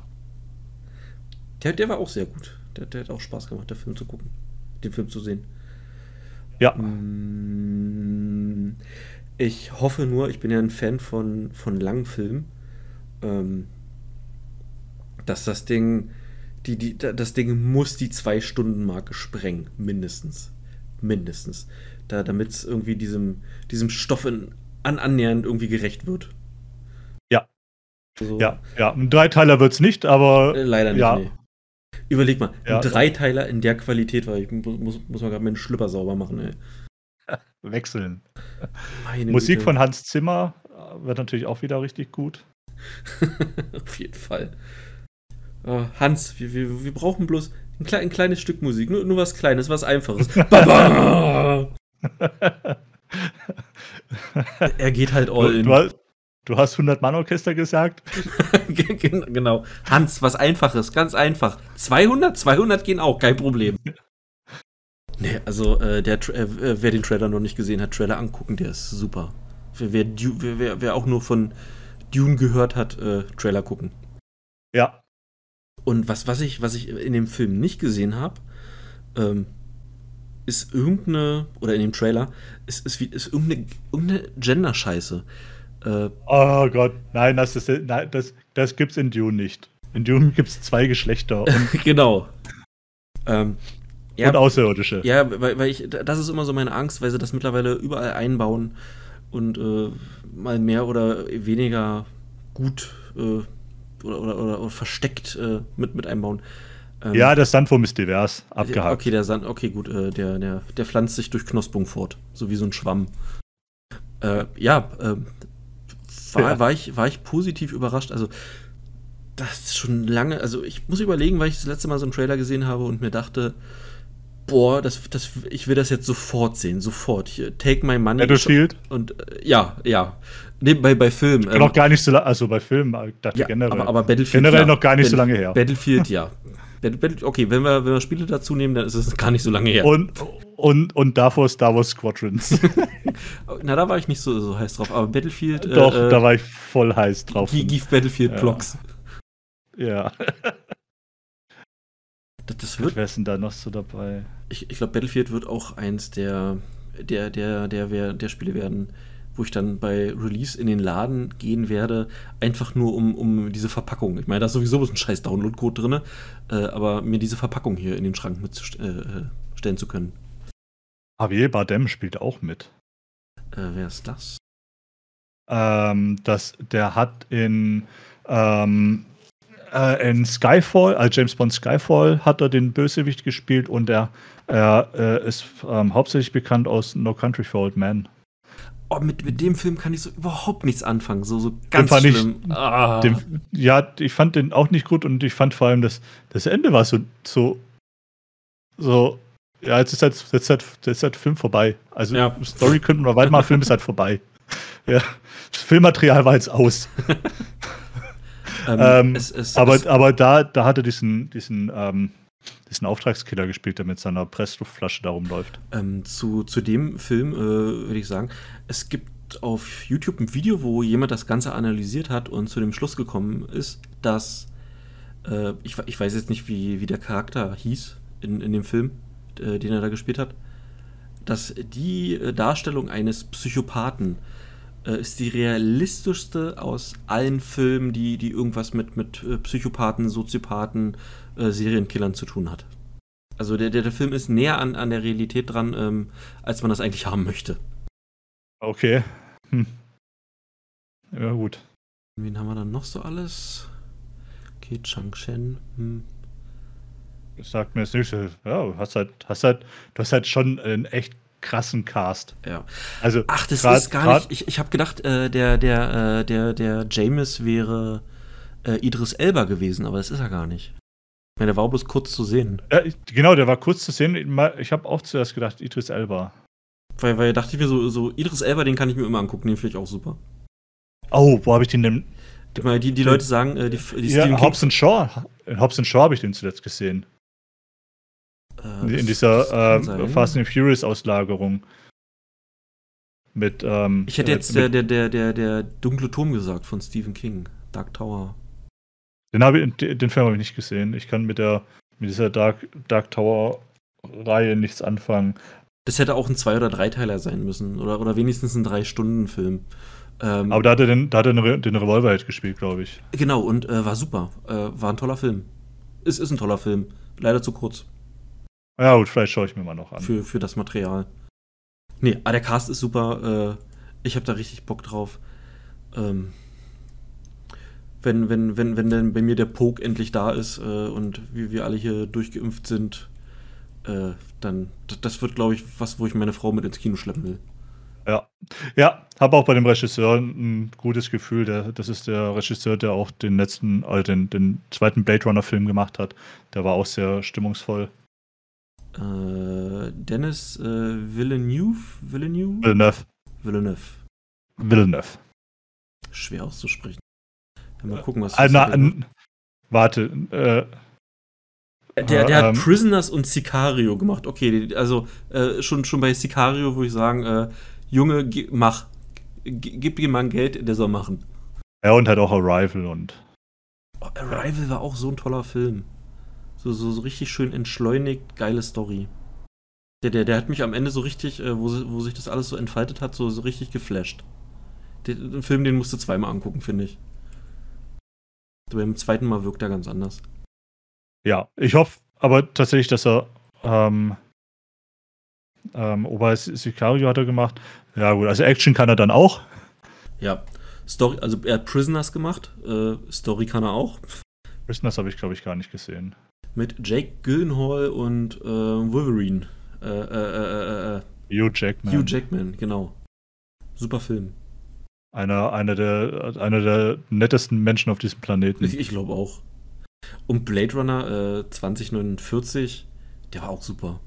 [SPEAKER 1] Der, der war auch sehr gut. Der, der hat auch Spaß gemacht, der Film zu gucken. Den Film zu sehen.
[SPEAKER 2] Ja.
[SPEAKER 1] Mm, Ich hoffe nur, ich bin ja ein Fan von, von langen Filmen, ähm, dass das Ding, die, die, da- das Ding muss die Zwei-Stunden-Marke sprengen, mindestens. Mindestens. Da, Damit es irgendwie diesem, diesem Stoff in, an, annähernd irgendwie gerecht wird.
[SPEAKER 2] Ja.
[SPEAKER 1] Also,
[SPEAKER 2] Ja, ja. Ein Dreiteiler wird es nicht, aber
[SPEAKER 1] Äh, leider nicht,
[SPEAKER 2] Ja.
[SPEAKER 1] nee. Überleg mal,
[SPEAKER 2] Ja.
[SPEAKER 1] ein Dreiteiler in der Qualität, weil ich mu- muss, muss man gerade meinen Schlüpper sauber machen, ey.
[SPEAKER 2] wechseln.
[SPEAKER 1] Meine
[SPEAKER 2] Musik
[SPEAKER 1] Güte.
[SPEAKER 2] von Hans Zimmer äh, wird natürlich auch wieder richtig gut.
[SPEAKER 1] Auf jeden Fall. Äh, Hans, wir, wir, wir brauchen bloß ein, klei ein kleines Stück Musik. Nur, nur was Kleines, was Einfaches. Er geht halt all
[SPEAKER 2] Du,
[SPEAKER 1] in.
[SPEAKER 2] du, hast- du hast 100-Mann-Orchester gesagt?
[SPEAKER 1] Gen- genau. Hans, was Einfaches, ganz einfach. 200? 200 gehen auch, kein Problem. Nee, also äh, der, äh, wer den Trailer noch nicht gesehen hat, Trailer angucken, der ist super. Wer, wer, wer, wer, auch nur von Dune gehört hat, äh, Trailer gucken.
[SPEAKER 2] Ja.
[SPEAKER 1] Und was, was, ich, was ich in dem Film nicht gesehen habe, ähm, ist irgendeine, oder in dem Trailer, ist, ist, wie, ist irgendeine, irgendeine Gender-Scheiße. Äh,
[SPEAKER 2] Oh Gott, nein, das, ist, nein, das, das gibt's in Dune nicht. In Dune gibt es zwei Geschlechter
[SPEAKER 1] genau. Ähm, ja,
[SPEAKER 2] und Außerirdische.
[SPEAKER 1] ja, weil, weil ich, das ist immer so meine Angst, weil sie das mittlerweile überall einbauen und äh, mal mehr oder weniger gut äh, oder, oder, oder, oder versteckt äh, mit, mit einbauen. Ähm,
[SPEAKER 2] Ja, der Sandwurm ist divers, abgehakt.
[SPEAKER 1] Okay, der Sand, okay, gut, äh, der, der, der pflanzt sich durch Knospung fort, so wie so ein Schwamm. Äh, ja, äh, war,
[SPEAKER 2] Ja.
[SPEAKER 1] War, ich, war ich positiv überrascht. Also, das ist schon lange, also ich muss überlegen, weil ich das letzte Mal so einen Trailer gesehen habe und mir dachte, boah, das, das, ich will das jetzt sofort sehen, sofort. Hier, take my money.
[SPEAKER 2] Battlefield?
[SPEAKER 1] Und äh, ja, ja. Nee, bei, bei Filmen. ähm,
[SPEAKER 2] noch gar nicht so lange, also bei Filmen, ich dachte
[SPEAKER 1] ja,
[SPEAKER 2] generell.
[SPEAKER 1] aber, aber Battlefield.
[SPEAKER 2] generell
[SPEAKER 1] ja.
[SPEAKER 2] noch gar nicht so
[SPEAKER 1] Battle-
[SPEAKER 2] lange her.
[SPEAKER 1] Battlefield, ja. Okay, wenn wir, wenn wir Spiele dazu nehmen, dann ist es gar nicht so lange her.
[SPEAKER 2] Und, und, und davor Star Wars Squadrons.
[SPEAKER 1] Na, da war ich nicht so, so heiß drauf, aber Battlefield.
[SPEAKER 2] Doch,
[SPEAKER 1] äh,
[SPEAKER 2] da war ich voll heiß drauf.
[SPEAKER 1] Gi- Give Battlefield
[SPEAKER 2] Ja.
[SPEAKER 1] Blocks.
[SPEAKER 2] Ja.
[SPEAKER 1] Das, das wird,
[SPEAKER 2] Wer ist denn da noch so dabei?
[SPEAKER 1] ich, ich glaube, Battlefield wird auch eins der, der, der, der, der, der Spiele werden, wo ich dann bei Release in den Laden gehen werde, einfach nur um, um diese Verpackung. Ich meine, da ist sowieso ein scheiß Download-Code drin, äh, aber mir diese Verpackung hier in den Schrank mitzustellen äh, stellen zu können.
[SPEAKER 2] Javier Bardem spielt auch mit.
[SPEAKER 1] Äh, wer ist das?
[SPEAKER 2] Ähm, das, der hat in, ähm, äh, in Skyfall, als James Bond Skyfall, hat er den Bösewicht gespielt und er, er äh, ist ähm, hauptsächlich bekannt aus No Country for Old Men.
[SPEAKER 1] Oh, mit, mit dem Film kann ich so überhaupt nichts anfangen. So, so ganz
[SPEAKER 2] ich-
[SPEAKER 1] schlimm. ah.
[SPEAKER 2] Den, ja, ich fand den auch nicht gut und ich fand vor allem das, das Ende war so, so, so, ja, jetzt ist halt, jetzt halt, jetzt halt Film vorbei. Also
[SPEAKER 1] Ja.
[SPEAKER 2] Story könnten wir weitermachen, Film ist halt vorbei. Ja, das Filmmaterial war jetzt aus.
[SPEAKER 1] ähm,
[SPEAKER 2] Ähm,
[SPEAKER 1] es, es,
[SPEAKER 2] aber,
[SPEAKER 1] es,
[SPEAKER 2] aber da, da hat er diesen, diesen, ähm, diesen Auftragskiller gespielt, der mit seiner Pressluftflasche da rumläuft.
[SPEAKER 1] Ähm, zu, zu dem Film äh, würde ich sagen, es gibt auf YouTube ein Video, wo jemand das Ganze analysiert hat und zu dem Schluss gekommen ist, dass äh, ich, ich weiß jetzt nicht, wie, wie der Charakter hieß in, in dem Film, äh, den er da gespielt hat, dass die äh, Darstellung eines Psychopathen äh, ist die realistischste aus allen Filmen, die, die irgendwas mit, mit äh, Psychopathen, Soziopathen, äh, Serienkillern zu tun hat. Also der, der, der Film ist näher an, an der Realität dran, ähm, als man das eigentlich haben möchte.
[SPEAKER 2] Okay. Hm. Ja, gut.
[SPEAKER 1] Wen haben wir dann noch so alles? Okay, Chang Shen. Hm.
[SPEAKER 2] Das sagt mir jetzt nicht. Ja, du hast halt, hast halt, du hast halt schon einen echt krassen Cast.
[SPEAKER 1] Ja.
[SPEAKER 2] Also,
[SPEAKER 1] Ach, das
[SPEAKER 2] grad-
[SPEAKER 1] ist gar nicht. Ich, ich habe gedacht, äh, der, der, äh, der, der James wäre äh, Idris Elba gewesen, aber das ist er gar nicht. Ich meine, der war bloß kurz zu sehen.
[SPEAKER 2] Ja, genau, der war kurz zu sehen. Ich habe auch zuerst gedacht, Idris Elba.
[SPEAKER 1] Weil, weil dachte ich mir so, so, Idris Elba, den kann ich mir immer angucken, den finde ich auch super.
[SPEAKER 2] Oh, wo habe ich den denn?
[SPEAKER 1] Meine, die, die Leute sagen, äh, die, die
[SPEAKER 2] Ja,
[SPEAKER 1] Stephen
[SPEAKER 2] Hobbs Shaw. In Hobbs Shaw habe ich den zuletzt gesehen.
[SPEAKER 1] Äh,
[SPEAKER 2] In, dieser äh. Fast and Furious Auslagerung. Mit, ähm,
[SPEAKER 1] Ich hätte
[SPEAKER 2] äh,
[SPEAKER 1] jetzt der, der, der, der, der dunkle Turm gesagt von Stephen King, Dark Tower.
[SPEAKER 2] den, hab ich, den Film habe ich nicht gesehen. Ich kann mit der mit dieser Dark, Dark Tower Reihe nichts anfangen.
[SPEAKER 1] Das hätte auch ein Zwei- oder Dreiteiler sein müssen. Oder, oder wenigstens ein Drei-Stunden-Film.
[SPEAKER 2] Ähm, Aber da hat er den, da hat er den, den Revolver halt gespielt, glaube ich.
[SPEAKER 1] Genau, und äh, war super. Äh, war ein toller Film. Es ist ein toller Film. Leider zu kurz.
[SPEAKER 2] Ja, gut, vielleicht schaue ich mir mal noch an.
[SPEAKER 1] Für, für das Material. Nee, aber der Cast ist super. Äh, ich habe da richtig Bock drauf. Ähm, wenn, wenn, wenn, wenn dann bei mir der Poke endlich da ist äh, und wir, wir alle hier durchgeimpft sind, äh, dann, das wird, glaube ich, was, wo ich meine Frau mit ins Kino schleppen will.
[SPEAKER 2] Ja, ja, habe auch bei dem Regisseur ein gutes Gefühl. Der, das ist der Regisseur, der auch den letzten, also den, den zweiten Blade Runner Film gemacht hat. Der war auch sehr stimmungsvoll.
[SPEAKER 1] Äh, Dennis äh, Villeneuve? Villeneuve?
[SPEAKER 2] Villeneuve.
[SPEAKER 1] Villeneuve.
[SPEAKER 2] Villeneuve.
[SPEAKER 1] Schwer auszusprechen. Mal gucken, was.
[SPEAKER 2] Äh, na, warte, äh,
[SPEAKER 1] der, der hat ähm, Prisoners und Sicario gemacht. Okay, also äh, schon, schon bei Sicario würde ich sagen, äh, Junge, mach. Gib ihm mal Geld, der soll machen.
[SPEAKER 2] Ja, und hat auch Arrival und.
[SPEAKER 1] Oh, Arrival war auch so ein toller Film. So, so, so richtig schön entschleunigt, geile Story. Der, der, der hat mich am Ende so richtig, äh, wo, wo sich das alles so entfaltet hat, so, so richtig geflasht. Den, den Film, den musst du zweimal angucken, finde ich. Beim zweiten Mal wirkt er ganz anders.
[SPEAKER 2] Ja, ich hoffe aber tatsächlich, dass er ähm, ähm, Ober Sicario hat er gemacht. Ja, gut, also Action kann er dann auch.
[SPEAKER 1] Ja, Story, also er hat Prisoners gemacht. Äh, Story kann er auch.
[SPEAKER 2] Prisoners habe ich, glaube ich, gar nicht gesehen.
[SPEAKER 1] Mit Jake Gyllenhaal und äh, Wolverine. Äh, äh, äh,
[SPEAKER 2] Hugh Jackman.
[SPEAKER 1] Hugh Jackman, genau. Super Film.
[SPEAKER 2] Einer, einer, der, einer der nettesten Menschen auf diesem Planeten.
[SPEAKER 1] Ich, ich glaube auch. Und Blade Runner äh, 2049, der war auch super.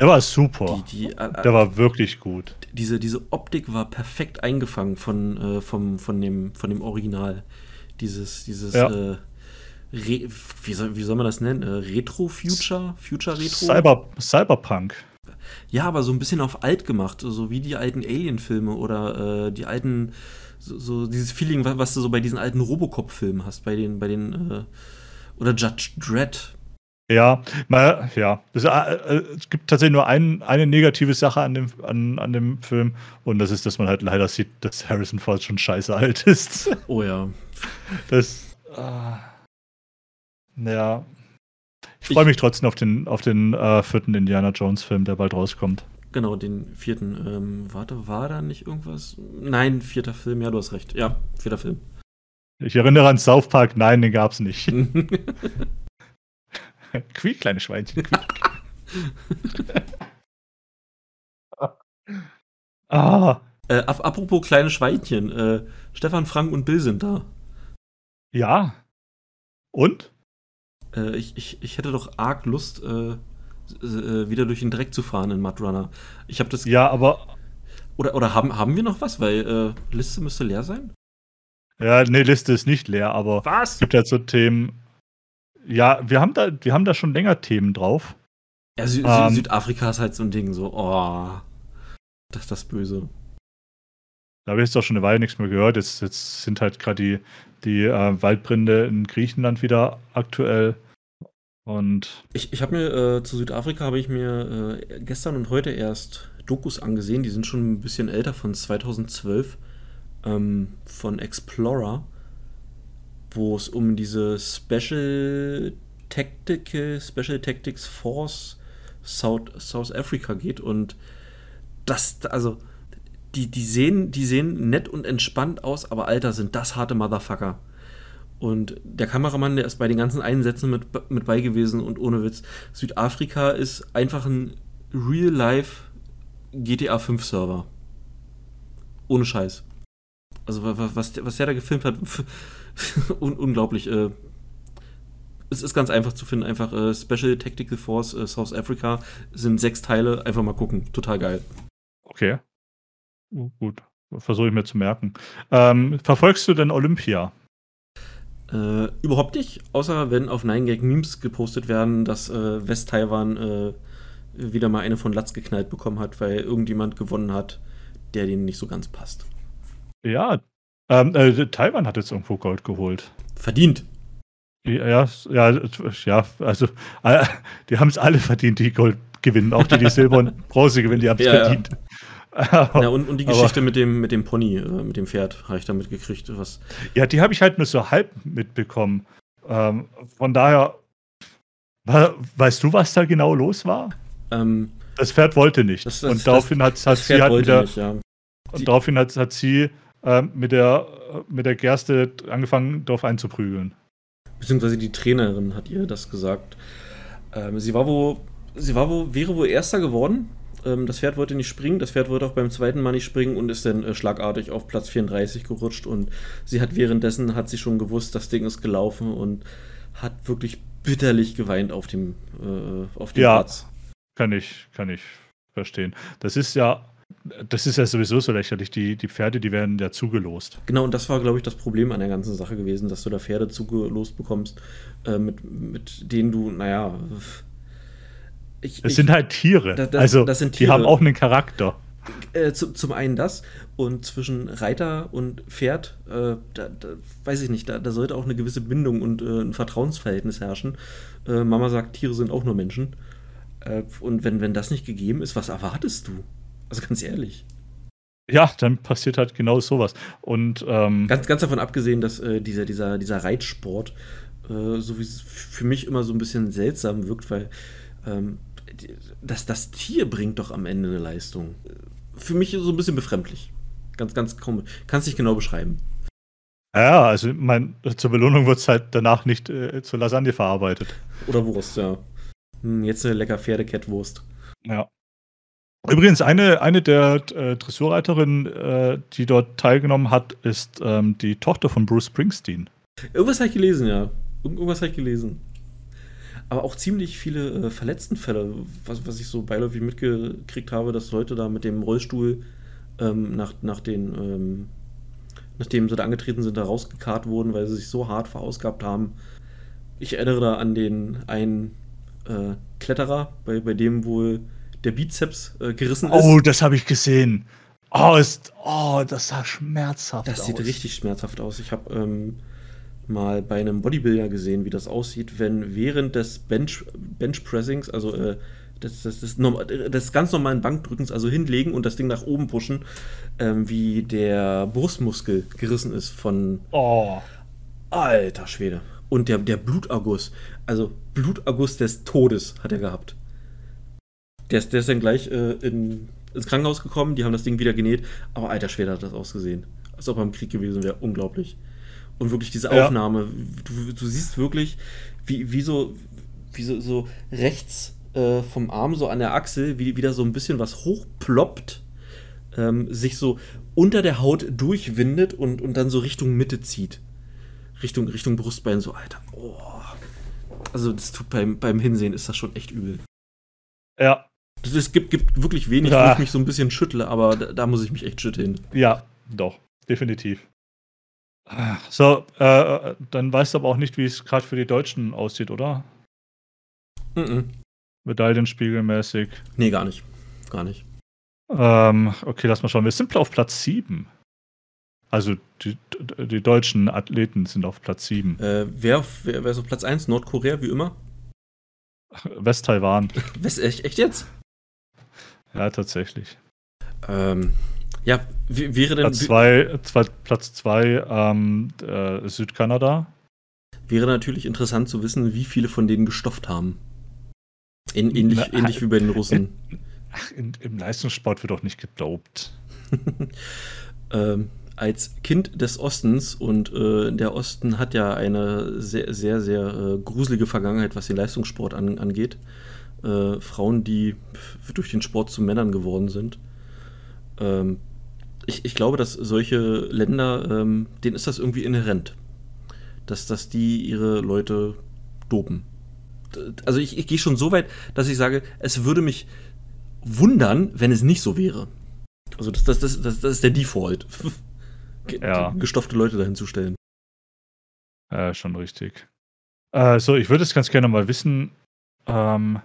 [SPEAKER 2] Der war super. Die, die, äh, der war wirklich gut.
[SPEAKER 1] Diese, diese Optik war perfekt eingefangen von, äh, vom, von, dem, von dem Original. Dieses, dieses ja. Re wie, soll, wie soll man das nennen? Äh, Retro-Future? Future-Retro?
[SPEAKER 2] Cyber, Cyberpunk.
[SPEAKER 1] Ja, aber so ein bisschen auf alt gemacht, so wie die alten Alien-Filme oder äh, die alten, so, so, dieses Feeling, was, du so bei diesen alten Robocop-Filmen hast, bei den, bei den, äh, oder Judge Dredd.
[SPEAKER 2] Ja, mal, ja. Es, äh, äh, es gibt tatsächlich nur ein, eine negative Sache an dem, an, an dem Film und das ist, dass man halt leider sieht, dass Harrison Ford schon scheiße alt ist.
[SPEAKER 1] Oh ja.
[SPEAKER 2] Das. Äh, ja. Ich freue mich trotzdem auf den, auf den äh, vierten Indiana Jones-Film, der bald rauskommt.
[SPEAKER 1] Genau, den vierten. Ähm, warte, war da nicht irgendwas? Nein, vierter Film, ja, du hast recht. Ja, vierter Film.
[SPEAKER 2] Ich erinnere an South Park, nein, den gab's nicht. quiek, kleine Schweinchen. Quiek.
[SPEAKER 1] ah. Äh, apropos kleine Schweinchen, äh, Stefan, Frank und Bill sind da.
[SPEAKER 2] Ja. Und?
[SPEAKER 1] Äh, ich, ich, ich hätte doch arg Lust, äh, äh, wieder durch den Dreck zu fahren in Mudrunner. Ich habe das.
[SPEAKER 2] Ja, aber.
[SPEAKER 1] Oder, oder haben, haben wir noch was? Weil äh, Liste müsste leer sein?
[SPEAKER 2] Ja, nee, Liste ist nicht leer, aber
[SPEAKER 1] was?
[SPEAKER 2] es gibt halt so Themen. Ja, wir haben da, wir haben da schon länger Themen drauf.
[SPEAKER 1] Ja, Sü ähm, Südafrika ist halt so ein Ding, so, oh, das ist das Böse.
[SPEAKER 2] Da habe ich jetzt auch schon eine Weile nichts mehr gehört. Jetzt, jetzt sind halt gerade die, die äh, Waldbrände in Griechenland wieder aktuell. Und
[SPEAKER 1] ich, ich habe mir äh, zu Südafrika habe ich mir äh, gestern und heute erst Dokus angesehen. Die sind schon ein bisschen älter, von 2012, ähm, von Explorer, wo es um diese Special Tactical, Special Tactics Force South, South Africa geht. Und das, also die, die, sehen, die sehen nett und entspannt aus, aber Alter, sind das harte Motherfucker. Und der Kameramann, der ist bei den ganzen Einsätzen mit, mit bei gewesen und ohne Witz. Südafrika ist einfach ein Real-Life GTA 5 Server. Ohne Scheiß. Also was, was der da gefilmt hat, un unglaublich. Äh, es ist ganz einfach zu finden. Einfach äh, Special Tactical Force äh, South Africa sind sechs Teile. Einfach mal gucken. Total geil.
[SPEAKER 2] Okay. Gut, versuche ich mir zu merken. Ähm, verfolgst du denn Olympia?
[SPEAKER 1] Äh, überhaupt nicht, außer wenn auf 9gag Memes gepostet werden, dass äh, West-Taiwan äh, wieder mal eine von Latz geknallt bekommen hat, weil irgendjemand gewonnen hat, der denen nicht so ganz passt.
[SPEAKER 2] Ja, ähm, äh, Taiwan hat jetzt irgendwo Gold geholt.
[SPEAKER 1] Verdient.
[SPEAKER 2] Ja, ja, ja, also die haben es alle verdient, die Gold, gewinnen. Auch die, die Silber und Bronze gewinnen, die haben es ja, verdient.
[SPEAKER 1] Ja. ja, und, und die Geschichte aber, mit, dem, mit dem Pony, äh, mit dem Pferd, habe ich da mitgekriegt. Was.
[SPEAKER 2] Ja, die habe ich halt nur so halb mitbekommen. Ähm, von daher, weißt du, was da genau los war? Ähm, das Pferd wollte nicht. Das, das, und daraufhin das, hat, hat sie halt wieder, nicht, ja. Und daraufhin hat, hat sie äh, mit, der, mit der Gerste angefangen, darauf einzuprügeln.
[SPEAKER 1] Beziehungsweise die Trainerin hat ihr das gesagt. Ähm, sie war wo, sie war wo, wäre wohl Erster geworden. Ähm, das Pferd wollte nicht springen, das Pferd wollte auch beim zweiten Mal nicht springen und ist dann äh, schlagartig auf Platz 34 gerutscht. Und sie hat währenddessen, hat sie schon gewusst, das Ding ist gelaufen und hat wirklich bitterlich geweint auf dem, äh, auf dem
[SPEAKER 2] ja, Platz. Kann ich, kann ich verstehen. Das ist ja das ist ja sowieso so lächerlich. Die, die Pferde, die werden ja zugelost.
[SPEAKER 1] Genau, und das war, glaube ich, das Problem an der ganzen Sache gewesen, dass du da Pferde zugelost bekommst, äh, mit, mit denen du, naja.
[SPEAKER 2] Ich, das ich, sind halt Tiere. Das, das, also, das sind Tiere. die haben auch einen Charakter.
[SPEAKER 1] Äh, zu, zum einen das und zwischen Reiter und Pferd, äh, da, da, weiß ich nicht, da, da, sollte auch eine gewisse Bindung und äh, ein Vertrauensverhältnis herrschen. Äh, Mama sagt, Tiere sind auch nur Menschen. Äh, und wenn, wenn das nicht gegeben ist, was erwartest du? Also ganz ehrlich.
[SPEAKER 2] Ja, dann passiert halt genau sowas. Und ähm,
[SPEAKER 1] ganz, ganz davon abgesehen, dass äh, dieser, dieser, dieser Reitsport so wie für mich immer so ein bisschen seltsam wirkt, weil ähm, das, das Tier bringt doch am Ende eine Leistung. Für mich so ein bisschen befremdlich. Ganz, ganz kaum. Kannst dich genau beschreiben.
[SPEAKER 2] Ja, also mein, zur Belohnung wird es halt danach nicht äh, zur Lasagne verarbeitet.
[SPEAKER 1] Oder Wurst, ja. Hm, jetzt eine lecker Pferdekettwurst.
[SPEAKER 2] Ja. Übrigens, eine, eine der äh, Dressurreiterinnen, äh, die dort teilgenommen hat, ist ähm, die Tochter von Bruce Springsteen.
[SPEAKER 1] Irgendwas habe ich gelesen, ja. Irgendwas habe ich gelesen. Aber auch ziemlich viele äh, Verletztenfälle, was, was ich so beiläufig mitgekriegt habe, dass Leute da mit dem Rollstuhl ähm, nach, nach den, ähm, nachdem sie da angetreten sind, da rausgekarrt wurden, weil sie sich so hart verausgabt haben. Ich erinnere da an den einen äh, Kletterer, bei, bei dem wohl der Bizeps äh, gerissen
[SPEAKER 2] ist. Oh, das habe ich gesehen. Oh, ist, oh, das sah schmerzhaft
[SPEAKER 1] das aus. Das sieht richtig schmerzhaft aus. Ich habe ähm, mal bei einem Bodybuilder gesehen, wie das aussieht, wenn während des Bench, Benchpressings, also äh, des, des, des, des, ganz normalen Bankdrückens, also hinlegen und das Ding nach oben pushen, ähm, wie der Brustmuskel gerissen ist von.
[SPEAKER 2] Oh.
[SPEAKER 1] Alter Schwede. Und der, der Bluterguss, also Bluterguss des Todes hat er gehabt. Der ist, der ist dann gleich äh, in, ins Krankenhaus gekommen, die haben das Ding wieder genäht. Aber alter Schwede hat das ausgesehen. Als ob er im Krieg gewesen wäre. Unglaublich. Und wirklich diese Aufnahme, du, du, siehst wirklich, wie, wie so, wie so, so rechts äh, vom Arm, so an der Achsel, wie wieder so ein bisschen was hochploppt, ähm, sich so unter der Haut durchwindet und, und dann so Richtung Mitte zieht. Richtung, Richtung Brustbein, so, Alter. Oh. Also, das tut beim, beim Hinsehen ist das schon echt übel.
[SPEAKER 2] Ja,
[SPEAKER 1] es gibt, gibt wirklich wenig, ja. wo ich mich so ein bisschen schüttle, aber da, da muss ich mich echt schütteln.
[SPEAKER 2] Ja, doch, definitiv. So, äh, dann weißt du aber auch nicht, wie es gerade für die Deutschen aussieht, oder? Mhm. Medaillenspiegelmäßig.
[SPEAKER 1] Nee, gar nicht. Gar nicht.
[SPEAKER 2] Ähm, okay, lass mal schauen. Wir sind auf Platz 7. Also die, die deutschen Athleten sind auf Platz 7.
[SPEAKER 1] Äh, wer, wer, wer ist auf Platz 1? Nordkorea, wie immer?
[SPEAKER 2] West-Taiwan.
[SPEAKER 1] West, echt, echt jetzt?
[SPEAKER 2] Ja, tatsächlich.
[SPEAKER 1] Ähm, ja, wäre denn.
[SPEAKER 2] Platz 2, zwei, Platz zwei, ähm, äh, Südkanada.
[SPEAKER 1] Wäre natürlich interessant zu wissen, wie viele von denen gestofft haben. In, ähnlich, Na, ähnlich wie bei den Russen.
[SPEAKER 2] In, ach, in, Im Leistungssport wird doch nicht gedopt.
[SPEAKER 1] ähm, als Kind des Ostens und äh, der Osten hat ja eine sehr, sehr, sehr äh, gruselige Vergangenheit, was den Leistungssport an, angeht äh, Frauen, die durch den Sport zu Männern geworden sind. Ähm, ich, ich, glaube, dass solche Länder, ähm, denen ist das irgendwie inhärent, dass, dass die ihre Leute dopen. Also ich, ich gehe schon so weit, dass ich sage, es würde mich wundern, wenn es nicht so wäre. Also das, das, das, das, das ist der Default. ja. Gestopfte Leute dahin zu stellen.
[SPEAKER 2] Ja, schon richtig. Äh, so, ich würde es ganz gerne mal wissen, ähm,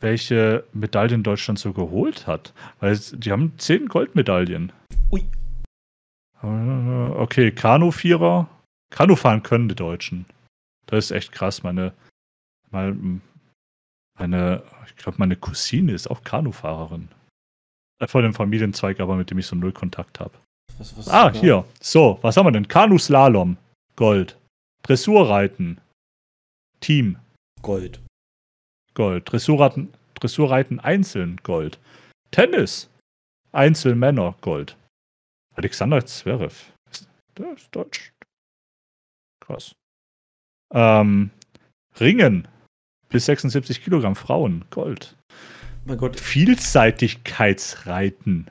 [SPEAKER 2] welche Medaillen Deutschland so geholt hat. Weil die haben zehn Goldmedaillen. Ui. Äh, okay, Kanu-Vierer. Kanu fahren können die Deutschen. Das ist echt krass. Meine, meine, Meine, ich glaube, meine Cousine ist auch Kanufahrerin. Äh, Von dem Familienzweig, aber mit dem ich so null Kontakt habe. Ah, hier. So, was haben wir denn? Kanuslalom. Gold. Dressurreiten. Team.
[SPEAKER 1] Gold.
[SPEAKER 2] Gold. Dressurreiten, Dressurreiten einzeln. Gold. Tennis. Einzelmänner. Gold. Alexander Zverev. Der ist deutsch. Krass. Ähm, Ringen. Bis 76 Kilogramm Frauen. Gold.
[SPEAKER 1] Mein Gott,
[SPEAKER 2] Vielseitigkeitsreiten.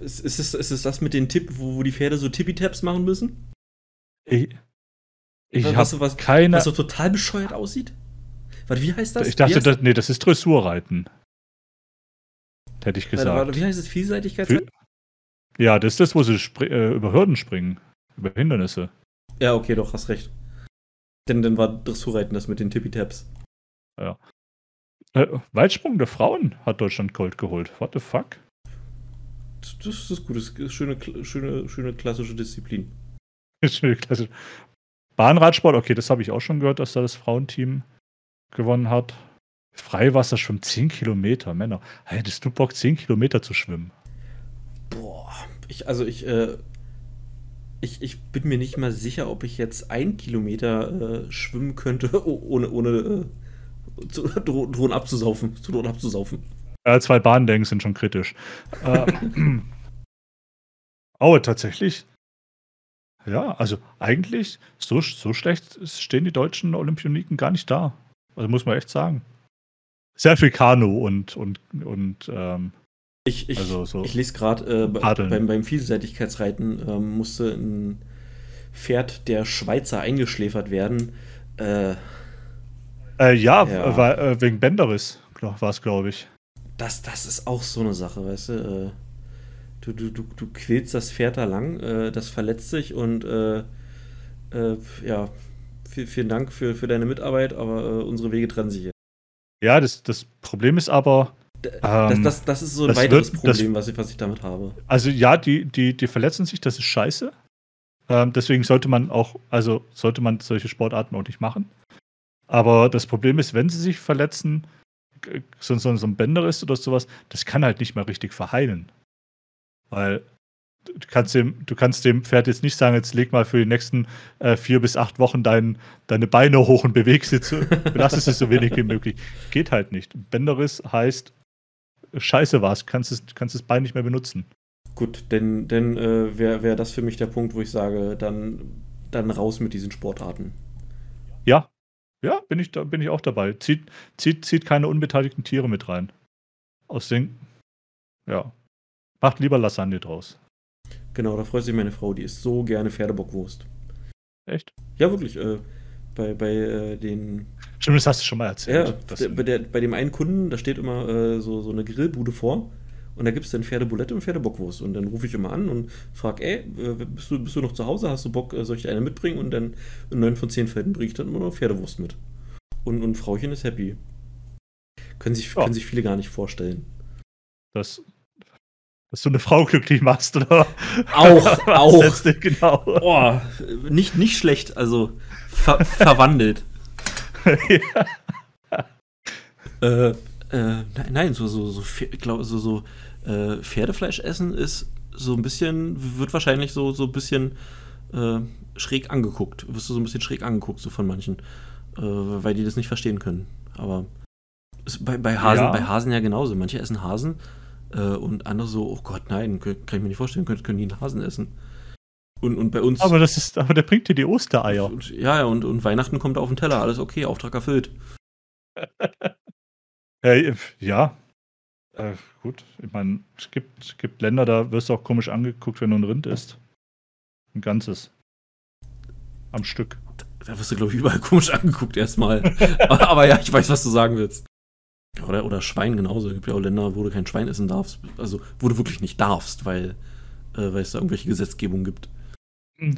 [SPEAKER 1] ist, ist, es, ist es das mit den Tipp, wo, wo die Pferde so Tippy-Taps machen müssen?
[SPEAKER 2] Ich, ich
[SPEAKER 1] Was- was-
[SPEAKER 2] keine.
[SPEAKER 1] Was so total bescheuert aussieht? Warte, wie heißt das?
[SPEAKER 2] ich dachte, das, nee, das ist Dressurreiten. Hätte ich
[SPEAKER 1] warte,
[SPEAKER 2] gesagt.
[SPEAKER 1] warte, wie heißt es? Vielseitigkeit?
[SPEAKER 2] Für- Ja, das ist das, wo sie äh, über Hürden springen. Über Hindernisse.
[SPEAKER 1] Ja, okay, doch, hast recht. Denn dann war Dressurreiten das mit den Tippy-Taps.
[SPEAKER 2] Äh, Weitsprung der Frauen hat Deutschland Gold geholt. What the fuck?
[SPEAKER 1] Das, das ist gut, das ist schöne, schöne, schöne klassische Disziplin.
[SPEAKER 2] Schöne Klasse. Bahnradsport, okay, das habe ich auch schon gehört, dass da das Frauenteam gewonnen hat. Freiwasserschwimmen, 10 Kilometer, Männer. Hättest du Bock, 10 Kilometer zu schwimmen?
[SPEAKER 1] Boah, ich, also ich, äh, ich, ich bin mir nicht mal sicher, ob ich jetzt ein Kilometer äh, schwimmen könnte, oh- ohne, ohne äh, zu, dro drohen abzusaufen, zu drohen abzusaufen.
[SPEAKER 2] Äh, zwei Bahnlängen sind schon kritisch. Äh, oh, tatsächlich. Ja, also eigentlich, so, so schlecht stehen die deutschen Olympioniken gar nicht da. Also muss man echt sagen. Sehr viel Kanu und, und, und ähm,
[SPEAKER 1] Ich, ich,
[SPEAKER 2] Also so
[SPEAKER 1] ich lese gerade, äh, beim, beim Vielseitigkeitsreiten ähm, musste ein Pferd der Schweizer eingeschläfert werden. Äh,
[SPEAKER 2] äh, ja,
[SPEAKER 1] Ja.
[SPEAKER 2] War, äh, wegen Benderis war es, glaube ich.
[SPEAKER 1] das, das ist auch so eine Sache, weißt du? Äh, du, du, du, du quälst das Pferd da lang, äh, das verletzt sich und äh, äh, ja, viel, vielen Dank für, für deine Mitarbeit, aber äh, unsere Wege trennen sich jetzt.
[SPEAKER 2] Ja, das, das Problem ist aber,
[SPEAKER 1] D-
[SPEAKER 2] Ähm,
[SPEAKER 1] das, das, das ist so ein weiteres
[SPEAKER 2] wird-
[SPEAKER 1] Problem, was, ich, was ich damit habe.
[SPEAKER 2] also ja, die, die, die verletzen sich, das ist scheiße. Ähm, deswegen sollte man auch, also sollte man solche Sportarten auch nicht machen. Aber das Problem ist, wenn sie sich verletzen, g- so, so, so ein Bänderriss oder sowas, das kann halt nicht mehr richtig verheilen. Weil du kannst dem, du kannst dem Pferd jetzt nicht sagen, jetzt leg mal für die nächsten äh, vier bis acht Wochen dein, deine Beine hoch und beweg sie zu, belastest es so wenig wie möglich. Geht halt nicht. Bänderriss heißt, scheiße war's, kannst es, kannst das Bein nicht mehr benutzen.
[SPEAKER 1] Gut, denn, denn äh, wäre wär das für mich der Punkt, wo ich sage, dann, dann raus mit diesen Sportarten.
[SPEAKER 2] Ja, ja, bin ich, da, bin ich auch dabei. Zieht, zieht, zieht keine unbeteiligten Tiere mit rein. Aus den, ja, macht lieber Lasagne draus.
[SPEAKER 1] Genau, da freut sich meine Frau, die isst so gerne Pferdebockwurst.
[SPEAKER 2] Echt?
[SPEAKER 1] Ja, wirklich. Äh, bei bei äh, den.
[SPEAKER 2] Stimmt, das hast du schon mal
[SPEAKER 1] Ja,
[SPEAKER 2] erzählt. Das-
[SPEAKER 1] der, bei, der, bei dem einen Kunden, da steht immer äh, so, so eine Grillbude vor. Und da gibt es dann Pferdebulette und Pferdebockwurst. Und dann rufe ich immer an und frage, ey, äh, bist, du, bist du noch zu Hause? Hast du Bock, äh, soll ich dir eine mitbringen? Und dann in neun von zehn Fällen bringe ich dann immer noch Pferdewurst mit. Und, und Frauchen ist happy. Können sich,
[SPEAKER 2] Ja.
[SPEAKER 1] können sich viele gar nicht vorstellen.
[SPEAKER 2] dass, dass du eine Frau glücklich machst, oder?
[SPEAKER 1] Auch, auch.
[SPEAKER 2] genau.
[SPEAKER 1] Oh, nicht, nicht schlecht, also ver verwandelt.
[SPEAKER 2] ja.
[SPEAKER 1] Äh, äh, nein, nein, so, so, so, glaub, so, so äh, Pferdefleisch essen ist so ein bisschen, wird wahrscheinlich so, so ein bisschen äh, schräg angeguckt. Wirst du so ein bisschen schräg angeguckt, so von manchen, äh, weil die das nicht verstehen können. Aber bei, bei, Hasen,
[SPEAKER 2] Ja.
[SPEAKER 1] bei Hasen ja genauso. Manche essen Hasen äh, und andere so, oh Gott, nein, kann ich mir nicht vorstellen, können, können die einen Hasen essen. Und, und bei uns.
[SPEAKER 2] Aber das ist, aber der bringt dir die Ostereier.
[SPEAKER 1] Und, ja, ja, und, und Weihnachten kommt auf den Teller, alles okay, Auftrag erfüllt.
[SPEAKER 2] Äh, ja. Äh, gut, ich meine, es gibt, es gibt Länder, da wirst du auch komisch angeguckt, wenn du ein Rind isst. Ein ganzes. Am Stück.
[SPEAKER 1] Da wirst du, glaube ich, überall komisch angeguckt erstmal. aber, aber ja, ich weiß, was du sagen willst. Oder, oder Schwein genauso. Es gibt ja auch Länder, wo du kein Schwein essen darfst. Also, wo du wirklich nicht darfst, weil, äh, weil es da irgendwelche Gesetzgebungen gibt.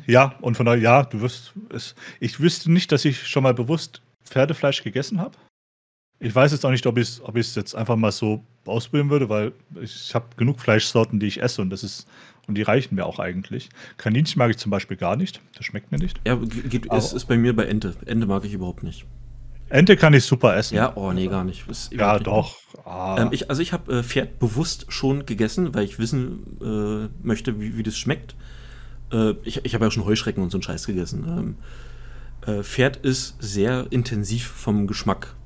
[SPEAKER 2] Ja, und von daher, ja, du wirst es. Ich wüsste nicht, dass ich schon mal bewusst Pferdefleisch gegessen habe. Ich weiß jetzt auch nicht, ob ich es ob ich's jetzt einfach mal so ausprobieren würde, weil ich habe genug Fleischsorten, die ich esse und das ist und die reichen mir auch eigentlich. Kaninchen mag ich zum Beispiel gar nicht. Das schmeckt mir nicht.
[SPEAKER 1] Ja, ist, ist bei mir bei Ente. Ente mag ich überhaupt nicht.
[SPEAKER 2] Ente kann ich super essen.
[SPEAKER 1] Ja, oh nee, gar nicht.
[SPEAKER 2] Ja, doch.
[SPEAKER 1] Ah. Ähm, ich, also ich habe äh, Pferd bewusst schon gegessen, weil ich wissen äh, möchte, wie, wie das schmeckt. Äh, ich ich habe ja schon Heuschrecken und so einen Scheiß gegessen. Ähm, äh, Pferd ist sehr intensiv vom Geschmack.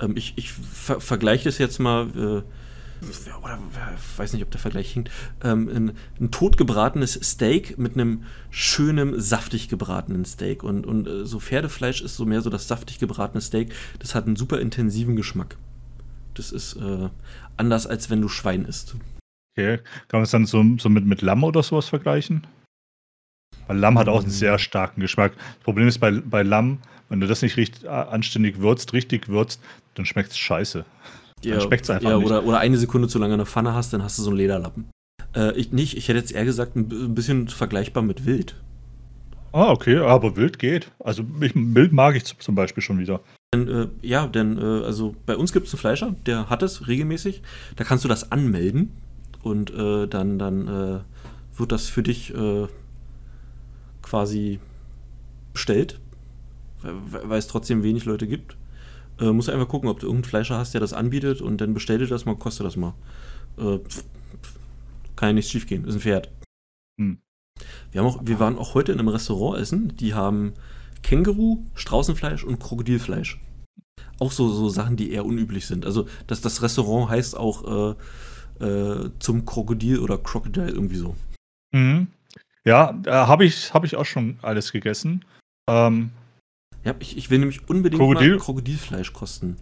[SPEAKER 1] Ähm, ich ich ver vergleiche das jetzt mal äh, oder weiß nicht, ob der Vergleich hinkt, ähm, ein, ein totgebratenes Steak mit einem schönen, saftig gebratenen Steak. Und, und äh, so Pferdefleisch ist so mehr so das saftig gebratene Steak. Das hat einen super intensiven Geschmack. Das ist äh, anders, als wenn du Schwein isst.
[SPEAKER 2] Okay. Kann man es dann so, so mit, mit Lamm oder sowas vergleichen? Weil Lamm hat auch einen sehr starken Geschmack. Das Problem ist bei, bei Lamm, wenn du das nicht richtig anständig würzt, richtig würzt, dann schmeckt es scheiße.
[SPEAKER 1] Ja, dann schmeckt es einfach ja, nicht. Oder, oder eine Sekunde zu lange in der Pfanne hast, dann hast du so einen Lederlappen. Äh, ich nicht, ich hätte jetzt eher gesagt, ein bisschen vergleichbar mit Wild.
[SPEAKER 2] Ah, okay, aber Wild geht. Also ich, Wild mag ich zum Beispiel schon wieder.
[SPEAKER 1] Denn, äh, ja, denn äh, also bei uns gibt es einen Fleischer, der hat es regelmäßig. Da kannst du das anmelden und äh, dann, dann äh, wird das für dich äh, quasi bestellt, weil, weil es trotzdem wenig Leute gibt. Äh, musst einfach gucken, ob du irgendeinen Fleischer hast, der das anbietet und dann bestell dir das mal, kostet das mal. Äh, kann ja nichts schief gehen, ist ein Pferd. Hm. Wir, haben auch, wir waren auch heute in einem Restaurant essen, die haben Känguru, Straußenfleisch und Krokodilfleisch. Auch so, so Sachen, die eher unüblich sind. Also das, das Restaurant heißt auch äh, äh, zum Krokodil oder Crocodile irgendwie so.
[SPEAKER 2] Mhm. Ja, äh, habe ich, hab ich auch schon alles gegessen. Ähm,
[SPEAKER 1] ja, ich, ich will nämlich unbedingt Krokodil? mal Krokodilfleisch kosten.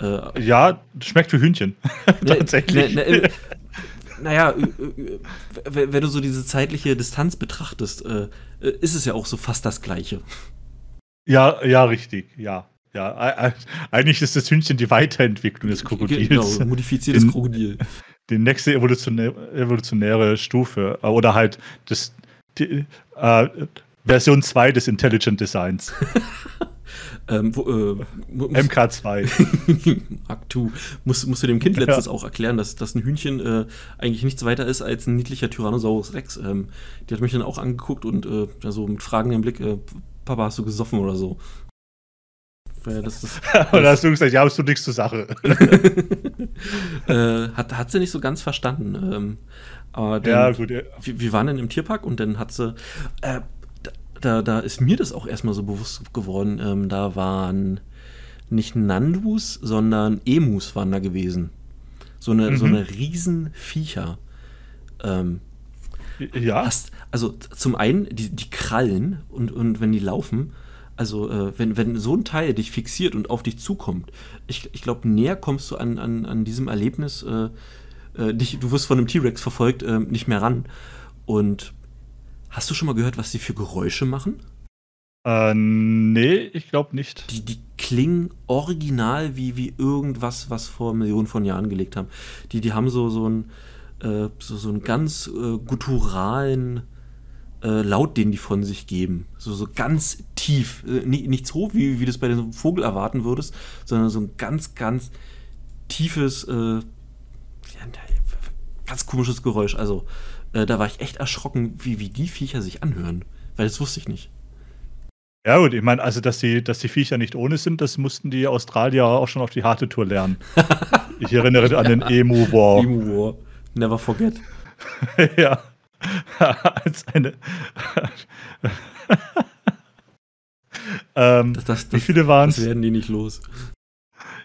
[SPEAKER 2] Äh, ja, schmeckt wie Hühnchen.
[SPEAKER 1] Ne, Tatsächlich. Ne, ne, naja, wenn du so diese zeitliche Distanz betrachtest, äh, ist es ja auch so fast das Gleiche.
[SPEAKER 2] Ja, ja, richtig, ja. Ja, eigentlich ist das Hühnchen die Weiterentwicklung des Krokodils. Genau,
[SPEAKER 1] modifiziertes den, Krokodil.
[SPEAKER 2] Die nächste evolutionäre, evolutionäre Stufe. Oder halt das, die, äh, Version 2 des Intelligent Designs.
[SPEAKER 1] ähm, wo, äh,
[SPEAKER 2] MK2.
[SPEAKER 1] Aktu. Musst, musst du dem Kind letztens ja. auch erklären, dass, dass ein Hühnchen äh, eigentlich nichts weiter ist als ein niedlicher Tyrannosaurus Rex. Ähm, die hat mich dann auch angeguckt und äh, so mit Fragen im Blick, äh, Papa, hast du gesoffen oder so?
[SPEAKER 2] Das, das, das und hast du gesagt, ja, hast du nichts zur Sache.
[SPEAKER 1] äh, hat, hat sie nicht so ganz verstanden. Ähm, aber dann, ja, gut. Ja. Wir, wir, waren dann im Tierpark und dann hat sie, äh, da, da ist mir das auch erstmal so bewusst geworden. Ähm, da waren nicht Nandus, sondern Emus waren da gewesen. So eine, mhm. so eine Riesenviecher. Ähm, ja. Hast, also zum einen die, die Krallen und, und wenn die laufen, also äh, wenn, wenn so ein Teil dich fixiert und auf dich zukommt, ich, ich glaube, näher kommst du an, an, an diesem Erlebnis, äh, äh, dich, du wirst von einem T-Rex verfolgt, äh, nicht mehr ran. Und Hast du schon mal gehört, was sie für Geräusche machen?
[SPEAKER 2] Äh, nee, ich glaube nicht.
[SPEAKER 1] Die, die klingen original wie, wie irgendwas, was vor Millionen von Jahren gelegt haben. Die, die haben so, so, ein, äh, so, so einen ganz äh, gutturalen äh, Laut, den die von sich geben. So, so ganz tief. Äh, nicht, nicht so, wie, wie du das bei dem Vogel erwarten würdest, sondern so ein ganz, ganz tiefes, äh, ganz komisches Geräusch. Also, äh, da war ich echt erschrocken, wie, wie die Viecher sich anhören. Weil das wusste ich nicht.
[SPEAKER 2] Ja, gut, ich meine, also, dass die, dass die Viecher nicht ohne sind, das mussten die Australier auch schon auf die harte Tour lernen. ich erinnere an den Emu War. Emu War.
[SPEAKER 1] Never forget.
[SPEAKER 2] ja. Als eine. ähm, das, das, wie viele waren es?
[SPEAKER 1] Das werden die nicht los.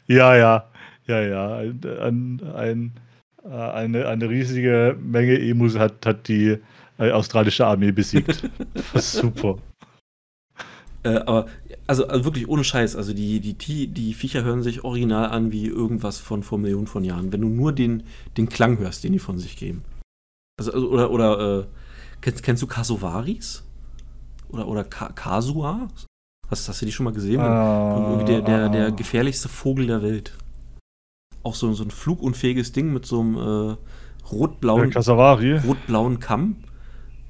[SPEAKER 2] Ja, ja. Ja, ja. Ein, ein, äh, eine, eine riesige Menge Emus hat, hat die äh, australische Armee besiegt. super.
[SPEAKER 1] Äh, aber, also, also, wirklich ohne Scheiß, also die, die, die Viecher hören sich original an wie irgendwas von vor Millionen von Jahren, wenn du nur den, den Klang hörst, den die von sich geben. Also, also oder, oder äh, kennst, kennst du Kasuvaris? Oder, oder Ka Kasua? Hast, hast du die schon mal gesehen? Uh, der, der, der gefährlichste Vogel der Welt auch so, so ein flugunfähiges Ding mit so einem äh, rot-blauen rot Kamm.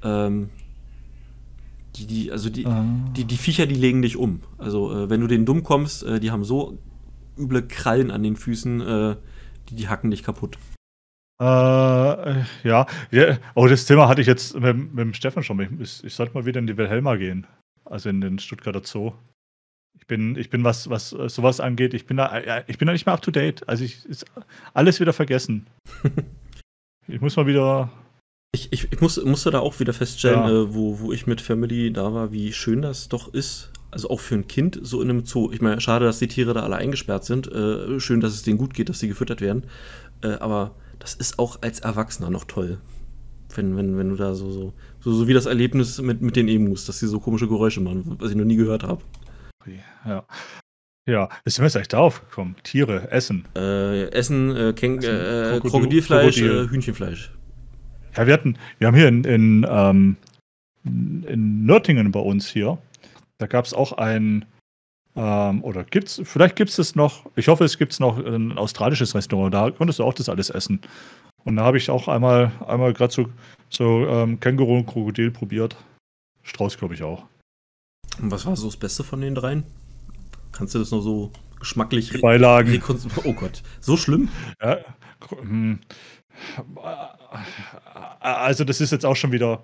[SPEAKER 1] Ähm, die, die, also die, ah. die, die Viecher, die legen dich um. Also äh, wenn du denen dumm kommst, äh, die haben so üble Krallen an den Füßen, äh, die, die hacken dich kaputt.
[SPEAKER 2] Äh, ja. ja. Oh, das Thema hatte ich jetzt mit, mit dem Stefan schon. Ich, ich, sollte mal wieder in die Wilhelma gehen. Also in den Stuttgarter Zoo. Ich bin, ich bin was, was sowas angeht, ich bin da, ich bin da nicht mehr up to date. Also ich ist alles wieder vergessen. ich muss mal wieder.
[SPEAKER 1] Ich, ich, ich muss, musste da auch wieder feststellen, ja. äh, wo, wo ich mit Family da war, wie schön das doch ist. Also auch für ein Kind so in einem Zoo. Ich meine, schade, dass die Tiere da alle eingesperrt sind. Äh, schön, dass es denen gut geht, dass sie gefüttert werden. Äh, aber das ist auch als Erwachsener noch toll. Wenn, wenn, wenn du da so, so, so, so wie das Erlebnis mit, mit den Emus, dass sie so komische Geräusche machen, was ich noch nie gehört habe.
[SPEAKER 2] Ja. Ja, ist mir jetzt echt aufgekommen. Tiere, Essen.
[SPEAKER 1] Äh, Essen, äh, Ken äh, Krokodil, Krokodilfleisch, Krokodil. Äh, Hühnchenfleisch.
[SPEAKER 2] Ja, wir hatten, wir haben hier in, in, ähm, in Nürtingen bei uns hier, da gab es auch ein, ähm, oder gibt's, vielleicht gibt es noch, ich hoffe, es gibt noch ein australisches Restaurant, da konntest du auch das alles essen. Und da habe ich auch einmal, einmal gerade so, so ähm, Känguru und Krokodil probiert. Strauß, glaube ich, auch.
[SPEAKER 1] Und was war so das Beste von den dreien? Kannst du das noch so geschmacklich
[SPEAKER 2] Beilagen.
[SPEAKER 1] Oh Gott, so schlimm? Ja. Hm.
[SPEAKER 2] Also, das ist jetzt auch schon wieder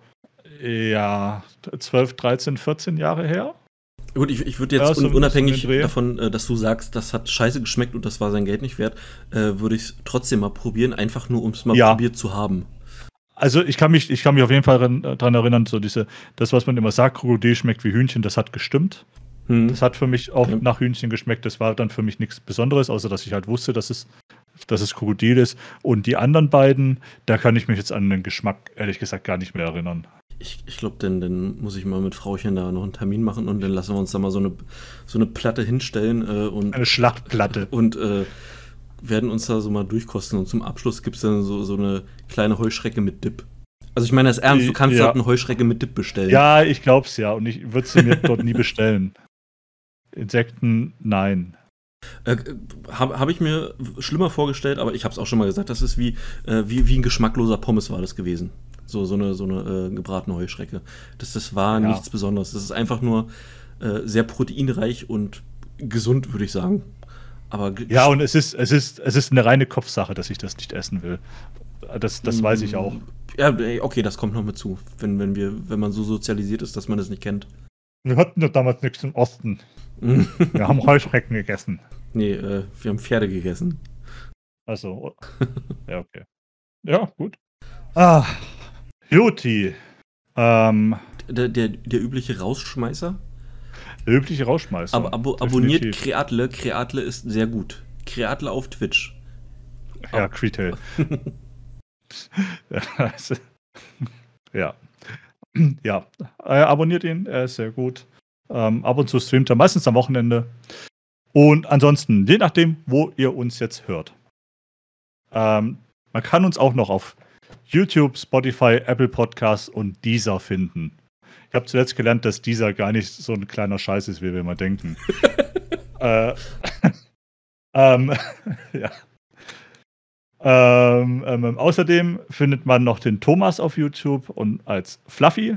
[SPEAKER 2] ja 12, 13, 14 Jahre her.
[SPEAKER 1] Gut, ich, ich würde jetzt ja, so unabhängig so davon, äh, dass du sagst, das hat scheiße geschmeckt und das war sein Geld nicht wert, äh, würde ich es trotzdem mal probieren, einfach nur um es mal ja. probiert zu haben.
[SPEAKER 2] Also ich kann mich, ich kann mich auf jeden Fall daran erinnern, so diese, das, was man immer sagt, Krokodil schmeckt wie Hühnchen, das hat gestimmt. Hm. Das hat für mich auch ja. nach Hühnchen geschmeckt. Das war dann für mich nichts Besonderes, außer dass ich halt wusste, dass es, dass es Krokodil ist. Und die anderen beiden, da kann ich mich jetzt an den Geschmack ehrlich gesagt gar nicht mehr erinnern.
[SPEAKER 1] Ich, ich glaube, dann, dann muss ich mal mit Frauchen da noch einen Termin machen und dann lassen wir uns da mal so eine, so eine Platte hinstellen. Äh, und,
[SPEAKER 2] eine Schlachtplatte.
[SPEAKER 1] Und äh, werden uns da so mal durchkosten. Und zum Abschluss gibt es dann so, so eine kleine Heuschrecke mit Dip. Also ich meine das ernst, du kannst ja. dort eine Heuschrecke mit Dip bestellen.
[SPEAKER 2] Ja, ich glaube es ja. Und ich würde sie mir dort nie bestellen. Insekten, nein.
[SPEAKER 1] Äh, Habe hab ich mir schlimmer vorgestellt, aber ich habe es auch schon mal gesagt, das ist wie, äh, wie, wie ein geschmackloser Pommes war das gewesen. So, so eine, so eine äh, gebratene Heuschrecke. Das, das war ja. nichts Besonderes. Das ist einfach nur äh, sehr proteinreich und gesund, würde ich sagen. Aber
[SPEAKER 2] ja, und es ist, es, ist, es ist eine reine Kopfsache, dass ich das nicht essen will. Das, das weiß ich auch.
[SPEAKER 1] Ja, okay, das kommt noch mit zu, wenn, wenn, wir, wenn man so sozialisiert ist, dass man das nicht kennt.
[SPEAKER 2] Wir hatten ja damals nichts im Osten. wir haben Heuschrecken gegessen.
[SPEAKER 1] Nee, äh, wir haben Pferde gegessen.
[SPEAKER 2] Also, ja, okay. Ja, gut. Ah, Juti. Ähm,
[SPEAKER 1] der, der, der übliche Rausschmeißer?
[SPEAKER 2] Übliche Rausschmeißer.
[SPEAKER 1] Aber abo abonniert Kreatle. Kreatle ist sehr gut. Kreatle auf Twitch.
[SPEAKER 2] Ja, Creetail. ja. Ja. Äh, abonniert ihn, er ist sehr gut. Ähm, ab und zu streamt er, meistens am Wochenende. Und ansonsten, je nachdem, wo ihr uns jetzt hört. Ähm, man kann uns auch noch auf YouTube, Spotify, Apple Podcasts und Deezer finden. Ich habe zuletzt gelernt, dass Deezer gar nicht so ein kleiner Scheiß ist, wie wir immer denken. äh, ähm, ja. Ähm, ähm, außerdem findet man noch den Thomas auf YouTube und als Fluffy.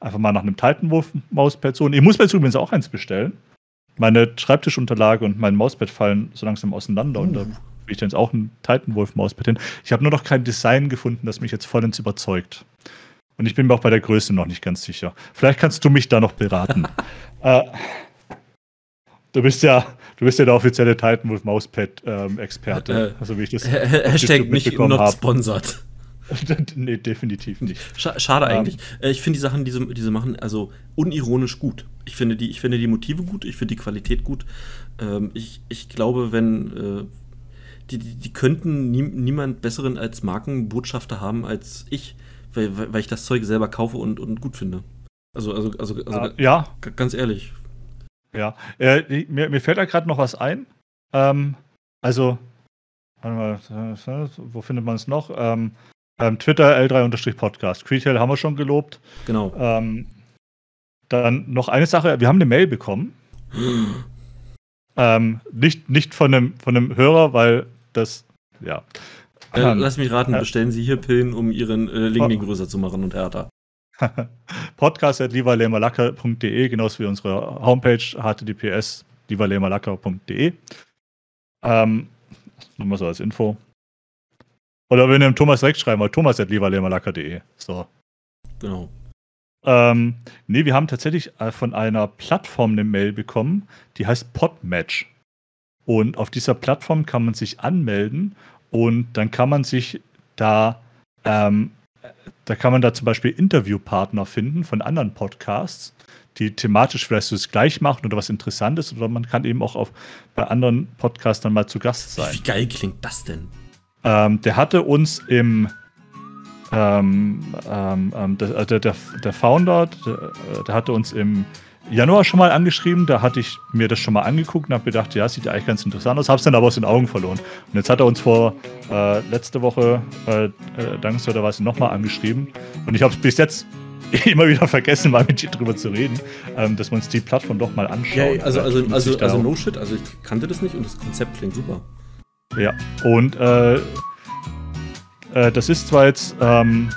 [SPEAKER 2] Einfach mal nach einem Titanwolf-Mauspad suchen. Ich muss mir jetzt übrigens auch eins bestellen. Meine Schreibtischunterlage und mein Mauspad fallen so langsam auseinander uh. und da will ich dann jetzt auch ein Titanwolf-Mauspad hin. Ich habe nur noch kein Design gefunden, das mich jetzt vollends überzeugt. Und ich bin mir auch bei der Größe noch nicht ganz sicher. Vielleicht kannst du mich da noch beraten. äh, du bist ja, du bist ja der offizielle Titanwolf Mauspad ähm, Experte,
[SPEAKER 1] äh, also wie ich das Hashtag nicht not sponsored.
[SPEAKER 2] nee, definitiv nicht.
[SPEAKER 1] Schade ähm, eigentlich. Um, ich finde die Sachen, die sie, die sie machen, also unironisch gut. Ich finde die, ich finde die Motive gut, ich finde die Qualität gut. Ähm, ich, ich glaube, wenn äh, die, die, die, könnten nie, niemand besseren als Markenbotschafter haben als ich, weil, weil ich das Zeug selber kaufe und, und gut finde. Also, also, also, also
[SPEAKER 2] uh, ja.
[SPEAKER 1] ganz ehrlich.
[SPEAKER 2] Ja, äh, mir, mir fällt da gerade noch was ein. Ähm, also, mal, wo findet man es noch? Ähm, ähm, Twitter L3-Podcast. Creetail haben wir schon gelobt.
[SPEAKER 1] Genau.
[SPEAKER 2] Ähm, dann noch eine Sache: Wir haben eine Mail bekommen. ähm, nicht, nicht von, einem, von einem Hörer, weil das, ja.
[SPEAKER 1] Äh, lass mich raten, bestellen Sie hier Pillen, um Ihren äh, Lingling größer zu machen und härter.
[SPEAKER 2] podcast.livalemalacker.de, genauso wie unsere Homepage https livalemalacker.de. Ähm, nur mal so als Info. Oder wenn ihr dem Thomas direkt schreiben wollt, thomas.livalemalacker.de. So.
[SPEAKER 1] Genau.
[SPEAKER 2] Ähm, nee, wir haben tatsächlich äh, von einer Plattform eine Mail bekommen, die heißt Podmatch. Und auf dieser Plattform kann man sich anmelden und dann kann man sich da, ähm, da kann man da zum Beispiel Interviewpartner finden von anderen Podcasts, die thematisch vielleicht so das gleich machen oder was Interessantes oder man kann eben auch auf, bei anderen Podcasts dann mal zu Gast sein.
[SPEAKER 1] Wie geil klingt das denn?
[SPEAKER 2] Ähm, der hatte uns im ähm, ähm, ähm der, der, der, Founder, der, der, hatte uns im Januar schon mal angeschrieben, da hatte ich mir das schon mal angeguckt und habe gedacht, ja, sieht ja eigentlich ganz interessant aus, habe es dann aber aus den Augen verloren. Und jetzt hat er uns vor äh, letzte Woche, äh, äh, dankenswerterweise, nochmal angeschrieben und ich habe es bis jetzt immer wieder vergessen, mal mit dir drüber zu reden, ähm, dass wir uns die Plattform doch mal anschauen.
[SPEAKER 1] Ja, also, also, also, also no shit, also ich kannte das nicht und das Konzept klingt super.
[SPEAKER 2] Ja, und äh, äh, das ist zwar jetzt, ähm,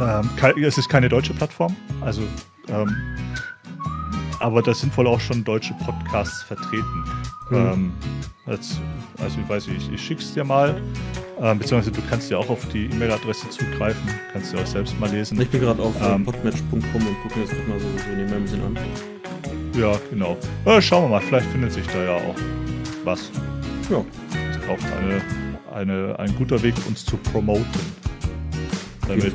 [SPEAKER 2] äh, es ist keine deutsche Plattform, also, ähm, aber da sind wohl auch schon deutsche Podcasts vertreten. Mhm. Als, also ich weiß nicht, ich, ich schick's dir mal. Ähm, beziehungsweise du kannst ja auch auf die E-Mail-Adresse zugreifen, kannst du auch selbst mal lesen.
[SPEAKER 1] Ich bin gerade auf ähm, podmatch.com und gucke mir das gerade mal so, so nebenbei ein bisschen an.
[SPEAKER 2] Ja, genau. Ja, schauen wir mal, vielleicht findet sich da ja auch was. Ja. Das ist auch eine eine, ein guter Weg, uns zu promoten. Damit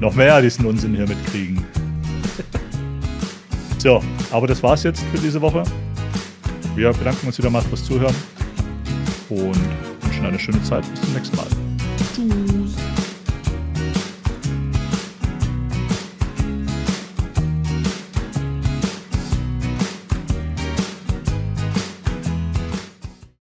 [SPEAKER 2] noch mehr diesen Unsinn hier mitkriegen. so, aber das war's jetzt für diese Woche. Wir bedanken uns wieder mal fürs Zuhören und wünschen eine schöne Zeit. Bis zum nächsten Mal. Tschüss.